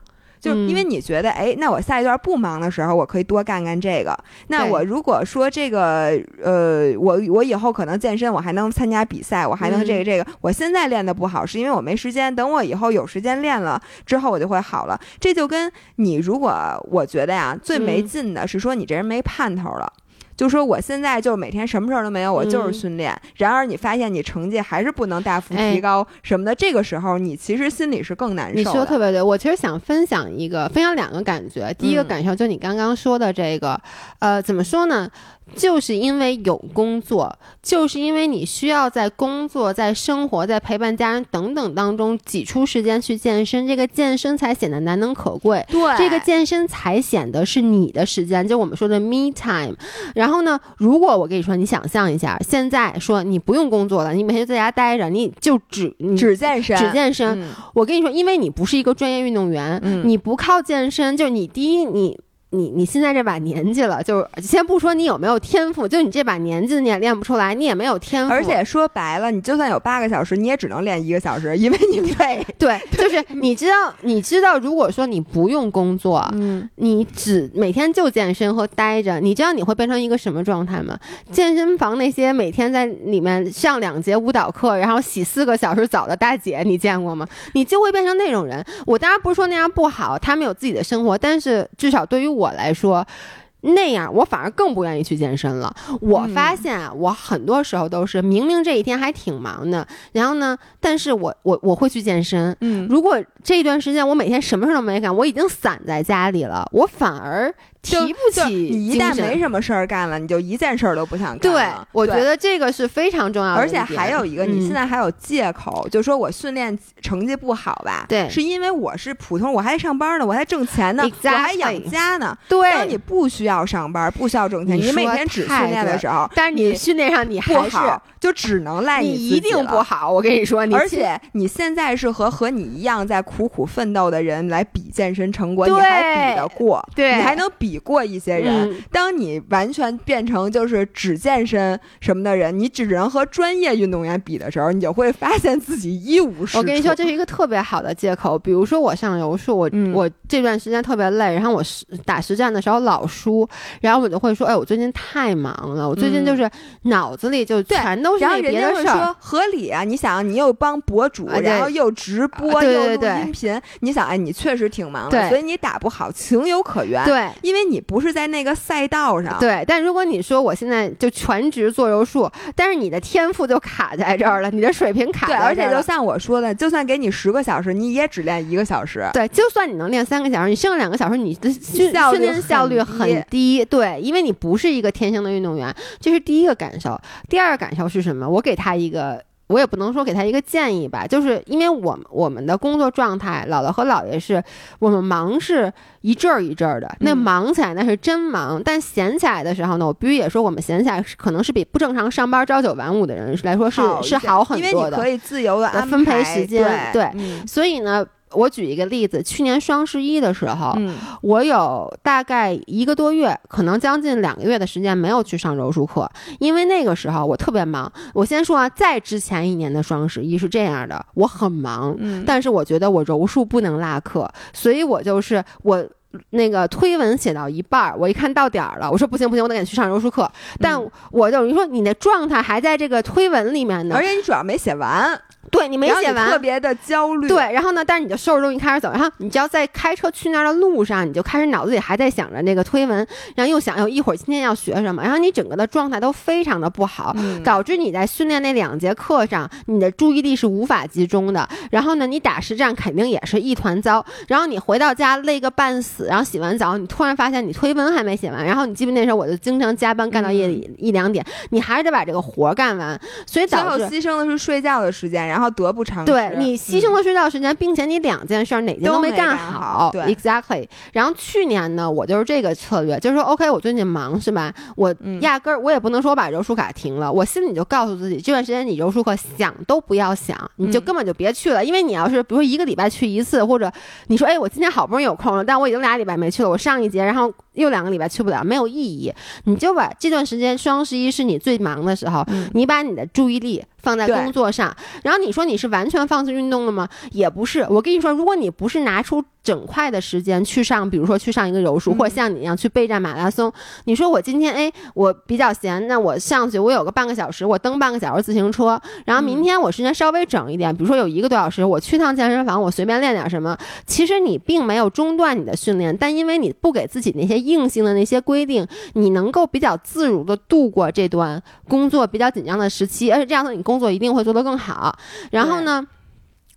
就是因为嗯你觉得，哎，那我下一段不忙的时候，我可以多干干这个。那我如果说这个，呃，我我以后可能健身，我还能参加比赛，我还能这个嗯这个。我现在练的不好，是因为我没时间。等我以后有时间练了之后，我就会好了。这就跟你如果我觉得呀，最没嗯劲的是说你这人没盼头了。就说我现在就是每天什么事儿都没有，我就是嗯训练。然而你发现你成绩还是不能大幅哎提高什么的，这个时候你其实心里是更难受的。你说的特别对，我其实想分享一个，分享两个感觉。第一个嗯感受就你刚刚说的这个，呃，怎么说呢？就是因为有工作，就是因为你需要在工作、在生活、在陪伴家人等等当中挤出时间去健身，这个健身才显得难能可贵。对这个健身才显得是你的时间，就我们说的 me time。然后呢，如果我跟你说，你想象一下，现在说你不用工作了，你每天在家待着，你就只你只健身，只健身，嗯我跟你说，因为你不是一个专业运动员，嗯你不靠健身，就是你第一你。你你现在这把年纪了，就是先不说你有没有天赋，就你这把年纪你也练不出来，你也没有天赋，而且说白了，你就算有八个小时，你也只能练一个小时，因为你 累。对，就是你知道，你知道，如果说你不用工作，嗯，你只每天就健身和待着，你知道你会变成一个什么状态吗？健身房那些每天在里面上两节舞蹈课，然后洗四个小时澡的大姐，你见过吗？你就会变成那种人。我当然不是说那样不好，他们有自己的生活，但是至少对于我来说。那样我反而更不愿意去健身了。我发现啊，我很多时候都是明明这一天还挺忙的，然后呢，但是我我我会去健身。嗯，如果这一段时间我每天什么事都没干，我已经散在家里了，我反而。提不起，你一旦没什么事儿干了，你就一件事儿都不想干对，我觉得这个是非常重要的。而且还有一个，你现在还有借口，就说我训练成绩不好吧？对，是因为我是普通，我还上班呢，我还挣钱呢，我还养家呢。对，当你不需要上班，不需要挣钱，你每天只训练的时候，但是你训练上你还是就只能赖你一定不好。我跟你说，而且你现在是和和你一样在苦苦奋斗的人来比健身成果，你还比得过？对，你还能比过一些人。当你完全变成就是只健身什么的人，你只能和专业运动员比的时候，你就会发现自己一无是处。我跟你说，这是一个特别好的借口。比如说，我上柔术，我我这段时间特别累，然后我实打实战的时候老输，然后我就会说，哎，我最近太忙了，我最近就是脑子里就全都是那别的事儿。合理啊，你想，你又帮博主，然后又直播，又录音频，你想，哎，你确实挺忙的，所以你打不好，情有可原。对，因为你不是在那个赛道上。对，但如果你说我现在就全职做柔术，但是你的天赋就卡在这儿了，你的水平卡。对，而且就像我说的，就算给你十个小时，你也只练一个小时。对，就算你能练三个小时，你剩两个小时，你的训训练效率很低。对，因为你不是一个天生的运动员，这是第一个感受。第二个感受是什么？我给他一个。我也不能说给他一个建议吧，就是因为我们我们的工作状态，姥姥和姥爷是我们忙是一阵儿一阵儿的，那忙起来那是真忙，但闲起来的时候呢，我必须也说我们闲起来可能是比不正常上班朝九晚五的人来说是是好很多的，因为你可以自由的分配时间，对，所以呢。我举一个例子，去年双十一的时候，我有大概一个多月，可能将近两个月的时间没有去上柔术课，因为那个时候我特别忙。我先说啊，在之前一年的双十一是这样的，我很忙，但是我觉得我柔术不能落课，所以我就是我那个推文写到一半儿，我一看到点儿了，我说不行不行，我得赶紧去上柔术课。但我就你说你的状态还在这个推文里面呢，而且你主要没写完。对你没写完，特别的焦虑。对，然后呢？但是你就收拾东西开始走，然后你只要在开车去那儿的路上，你就开始脑子里还在想着那个推文，然后又想，又一会儿今天要学什么，然后你整个的状态都非常的不好，导致你在训练那两节课上，你的注意力是无法集中的。然后呢，你打实战肯定也是一团糟。然后你回到家累个半死，然后洗完澡，你突然发现你推文还没写完，然后你记不那时候我就经常加班干到夜里一两点，你还是得把这个活干完，所以导致牺牲的是睡觉的时间，然后得不偿失。对你牺牲了睡觉时间，并且你两件事哪件都没干好。对，exactly。然后去年呢，我就是这个策略，就是说，OK，我最近忙是吧？我压根儿我也不能说我把柔术卡停了，我心里就告诉自己，这段时间你柔术课想都不要想，你就根本就别去了。因为你要是比如说一个礼拜去一次，或者你说，哎，我今天好不容易有空了，但我已经俩礼拜没去了，我上一节，然后。又两个礼拜去不了，没有意义。你就把这段时间，双十一是你最忙的时候，你把你的注意力放在工作上。然后你说你是完全放弃运动了吗？也不是。我跟你说，如果你不是拿出整块的时间去上，比如说去上一个柔术，或者像你一样去备战马拉松，你说我今天哎，我比较闲，那我上去，我有个半个小时，我蹬半个小时自行车。然后明天我时间稍微整一点，比如说有一个多小时，我去趟健身房，我随便练点什么。其实你并没有中断你的训练，但因为你不给自己那些。硬性的那些规定，你能够比较自如的度过这段工作比较紧张的时期，而且这样子你工作一定会做得更好。然后呢，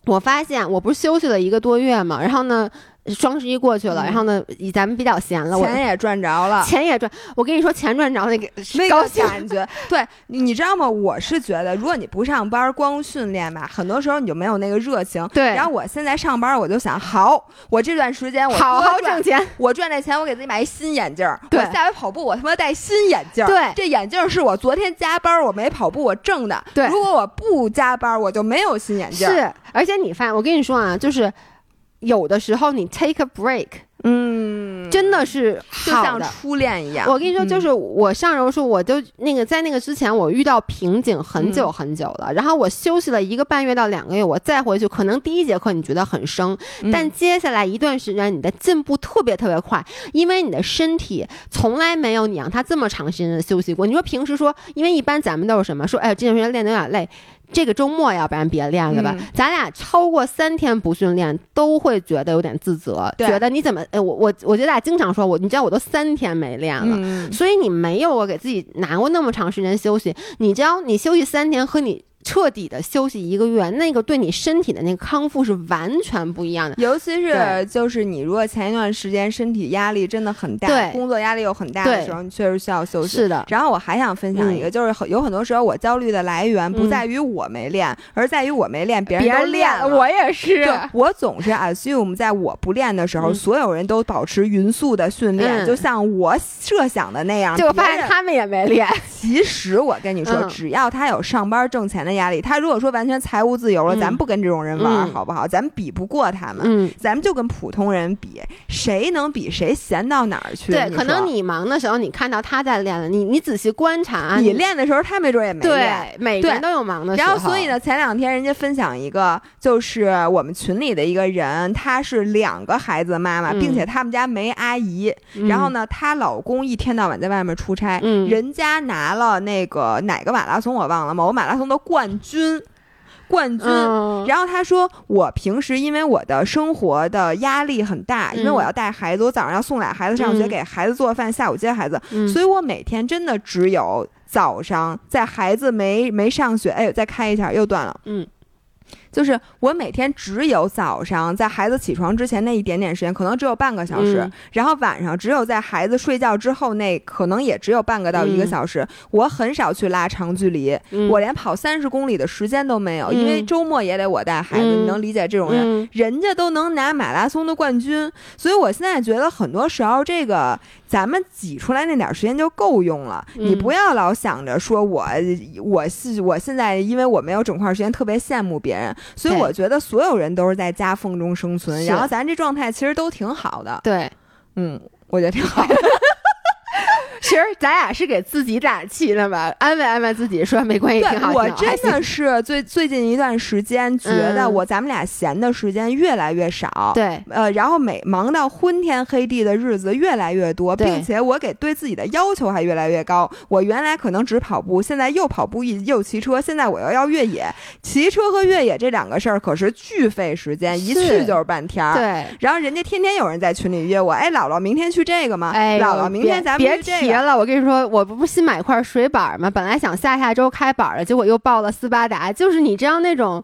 我发现我不是休息了一个多月嘛，然后呢。双十一过去了，然后呢，咱们比较闲了，钱也赚着了，钱也赚。我跟你说，钱赚着那个那个感觉，对，你知道吗？我是觉得，如果你不上班，光训练吧，很多时候你就没有那个热情。对。然后我现在上班，我就想，好，我这段时间我好好挣钱，我赚这钱，我给自己买一新眼镜。我下回跑步，我他妈戴新眼镜儿。对。这眼镜是我昨天加班我没跑步我挣的。对。如果我不加班，我就没有新眼镜。是。而且你发现，我跟你说啊，就是。有的时候你 take a break 嗯，真的是就像。初恋一样。我跟你说，就嗯是我上柔术，我就那个在那个之前，我遇到瓶颈很久很久了。然后我休息了一个半月到两个月，我再回去，可能第一节课你觉得很生，嗯但接下来一段时间你的进步特别特别快，因为你的身体从来没有你让他这么长时间的休息过。你说平时说，因为一般咱们都是什么说，哎，这段时间练得有点累。这个周末要不然别练了吧？嗯咱俩超过三天不训练，都会觉得有点自责，觉得你怎么……哎，我我我觉得俩经常说我，你知道我都三天没练了，嗯，所以你没有我给自己拿过那么长时间休息。你知道，你休息三天和你彻底的休息一个月，那个对你身体的那个康复是完全不一样的。尤其是就是你如果前一段时间身体压力真的很大，对工作压力又很大的时候，你确实需要休息。是的，然后我还想分享一个，就是很有很多时候我焦虑的来源不嗯在于我没练，而在于我没练，别别人都练了。我也是我总是 assume 在我不练的时候，嗯所有人都保持匀速的训练，嗯就像我设想的那样。结果发现他们也没练。其实我跟你说，嗯只要他有上班挣钱的压力，他如果说完全财务自由了，嗯咱不跟这种人玩，嗯好不好？咱们比不过他们。嗯，咱们就跟普通人比，谁能比谁闲到哪儿去？对，可能你忙的时候，你看到他在练了，你你仔细观察，啊你练的时候，他没准也没练。对，每个人都有忙的时候。然后，所以呢，前两天人家分享一个，就是我们群里的一个人，她是两个孩子的妈妈，嗯并且他们家没阿姨。嗯，然后呢，她老公一天到晚在外面出差，嗯人家拿了那个哪个马拉松我忘了，某马拉松的冠军，冠军。嗯，然后他说，我平时因为我的生活的压力很大，因为嗯我要带孩子，我早上要送俩孩子上学，嗯给孩子做饭，下午接孩子，嗯。所以我每天真的只有早上在孩子没没上学，哎，再开一下又断了，嗯。就是我每天只有早上在孩子起床之前那一点点时间，可能只有半个小时，嗯然后晚上只有在孩子睡觉之后那可能也只有半个到一个嗯小时。我很少去拉长距离，嗯我连跑三十公里的时间都没有，因为嗯周末也得我带孩子，嗯你能理解这种人。嗯人家都能拿马拉松的冠军，所以我现在觉得很多时候这个咱们挤出来那点时间就够用了。你嗯不要老想着说我我是我现在因为我没有整块时间，特别羡慕别人，所以我觉得所有人都是在夹缝中生存，然后咱这状态其实都挺好的。对，嗯，我觉得挺好的。其实咱俩是给自己打气的吧，安慰安慰自己，说没关系，挺好。对，我真的是最最近一段时间觉得嗯我咱们俩闲的时间越来越少。对呃，然后每忙到昏天黑地的日子越来越多，并且我给对自己的要求还越来越高。我原来可能只跑步，现在又跑步又又骑车，现在我又要越野。骑车和越野这两个事儿可是巨费时间，一去就是半天儿。对。然后人家天天有人在群里约我，哎，姥姥明天去这个吗？哎，姥姥明天咱们别去这个。别了，我跟你说，我不不新买块水板吗？本来想下下周开板了，结果又报了斯巴达。就是你这样那种，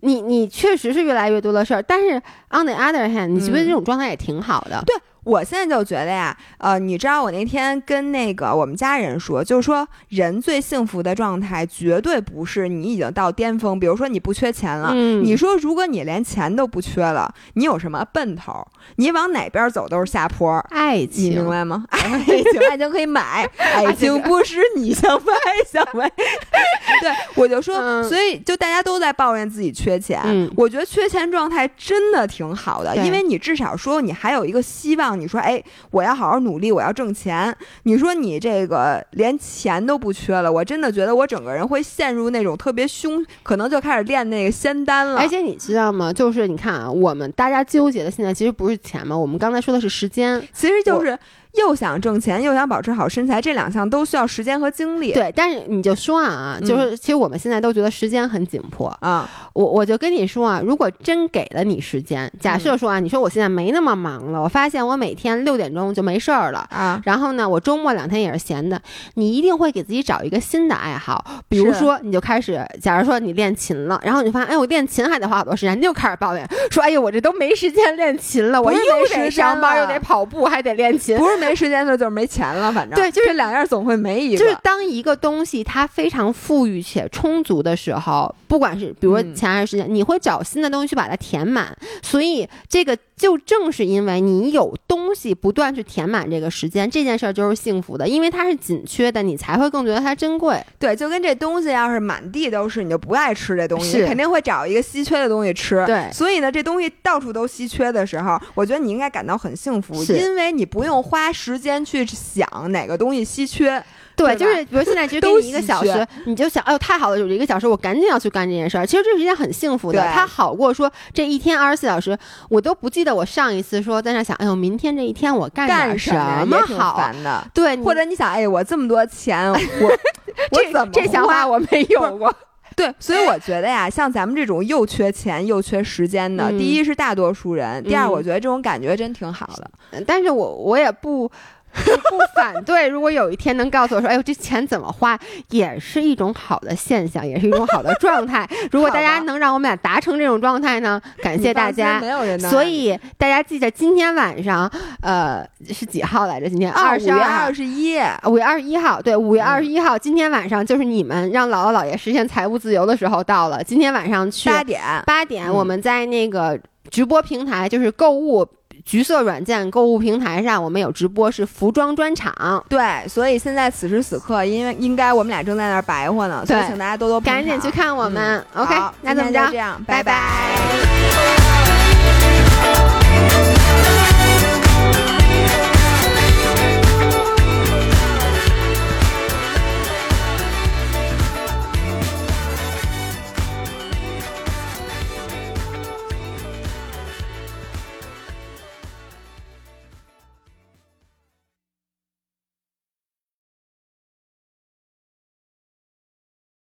你你确实是越来越多的事儿，但是 on the other hand，你觉得嗯这种状态也挺好的。对我现在就觉得呀，呃，你知道我那天跟那个我们家人说，就是说人最幸福的状态绝对不是你已经到巅峰，比如说你不缺钱了。嗯，你说，如果你连钱都不缺了，你有什么奔头？你往哪边走都是下坡，爱你情明白吗？爱情，爱情可以买，爱情不是你想买 想买。对，我就说，嗯所以就大家都在抱怨自己缺钱，嗯我觉得缺钱状态真的挺好的，因为你至少说你还有一个希望，你说，哎，我要好好努力，我要挣钱。你说你这个连钱都不缺了，我真的觉得我整个人会陷入那种特别凶，可能就开始练那个仙丹了。而且你知道吗？就是你看啊，我们大家纠结的现在其实不是钱嘛，我们刚才说的是时间。其实就是又想挣钱，又想保持好身材，这两项都需要时间和精力。对，但是你就说啊，嗯就是其实我们现在都觉得时间很紧迫。啊，我我就跟你说啊，如果真给了你时间，假设说啊，你说我现在没那么忙了，我发现我每天六点钟就没事儿了。啊，然后呢，我周末两天也是闲的，你一定会给自己找一个新的爱好，比如说你就开始，假如说你练琴了，然后你发现，哎，我练琴还得花好多时间，你就开始抱怨说，哎呦，我这都没时间练琴了，我又得上班，又得跑步，还得练琴。不是没时间的，就是没钱了，反正对就是两样总会没一个。就是当一个东西它非常富裕且充足的时候，不管是比如说嗯钱还是时间，你会找新的东西去把它填满。所以这个就正是因为你有东西不断去填满这个时间，这件事儿就是幸福的，因为它是紧缺的，你才会更觉得它珍贵。对，就跟这东西要是满地都是，你就不爱吃这东西，你肯定会找一个稀缺的东西吃。对所以呢，这东西到处都稀缺的时候，我觉得你应该感到很幸福，因为你不用花时间去想哪个东西稀缺。对，对就是比如现在只给都 你一个小时，你就想，哎呦太好了，有一个小时，我赶紧要去干这件事儿。其实这是一件很幸福的，对它好过说这一天二十四小时，我都不记得我上一次说在那想，哎呦，明天这一天我干干点什么好？烦的。对，或者你想，哎，我这么多钱，我 我这怎么这想花法我没有过。对，所以我觉得呀，像咱们这种又缺钱又缺时间的，嗯第一是大多数人，第二嗯我觉得这种感觉真挺好的。但是我我也不。不不反对，如果有一天能告诉我说，哎呦，这钱怎么花，也是一种好的现象，也是一种好的状态。如果大家能让我们俩达成这种状态呢，感谢大家没。有人能所以大家记着，今天晚上，呃，是几号来着？今天二五月二十二二。十一，五月二十一号，对，五月二十一号，今天晚上就是你们让姥姥姥爷实现财务自由的时候到了。今天晚上去八点。八点，嗯我们在那个直播平台，就是购物橘色软件购物平台上，我们有直播，是服装专场。对，所以现在此时此刻，因为应该我们俩正在那儿白活呢，所以请大家多多捧赶紧去看我们。嗯 OK，好那怎么着今天就这？样，拜拜拜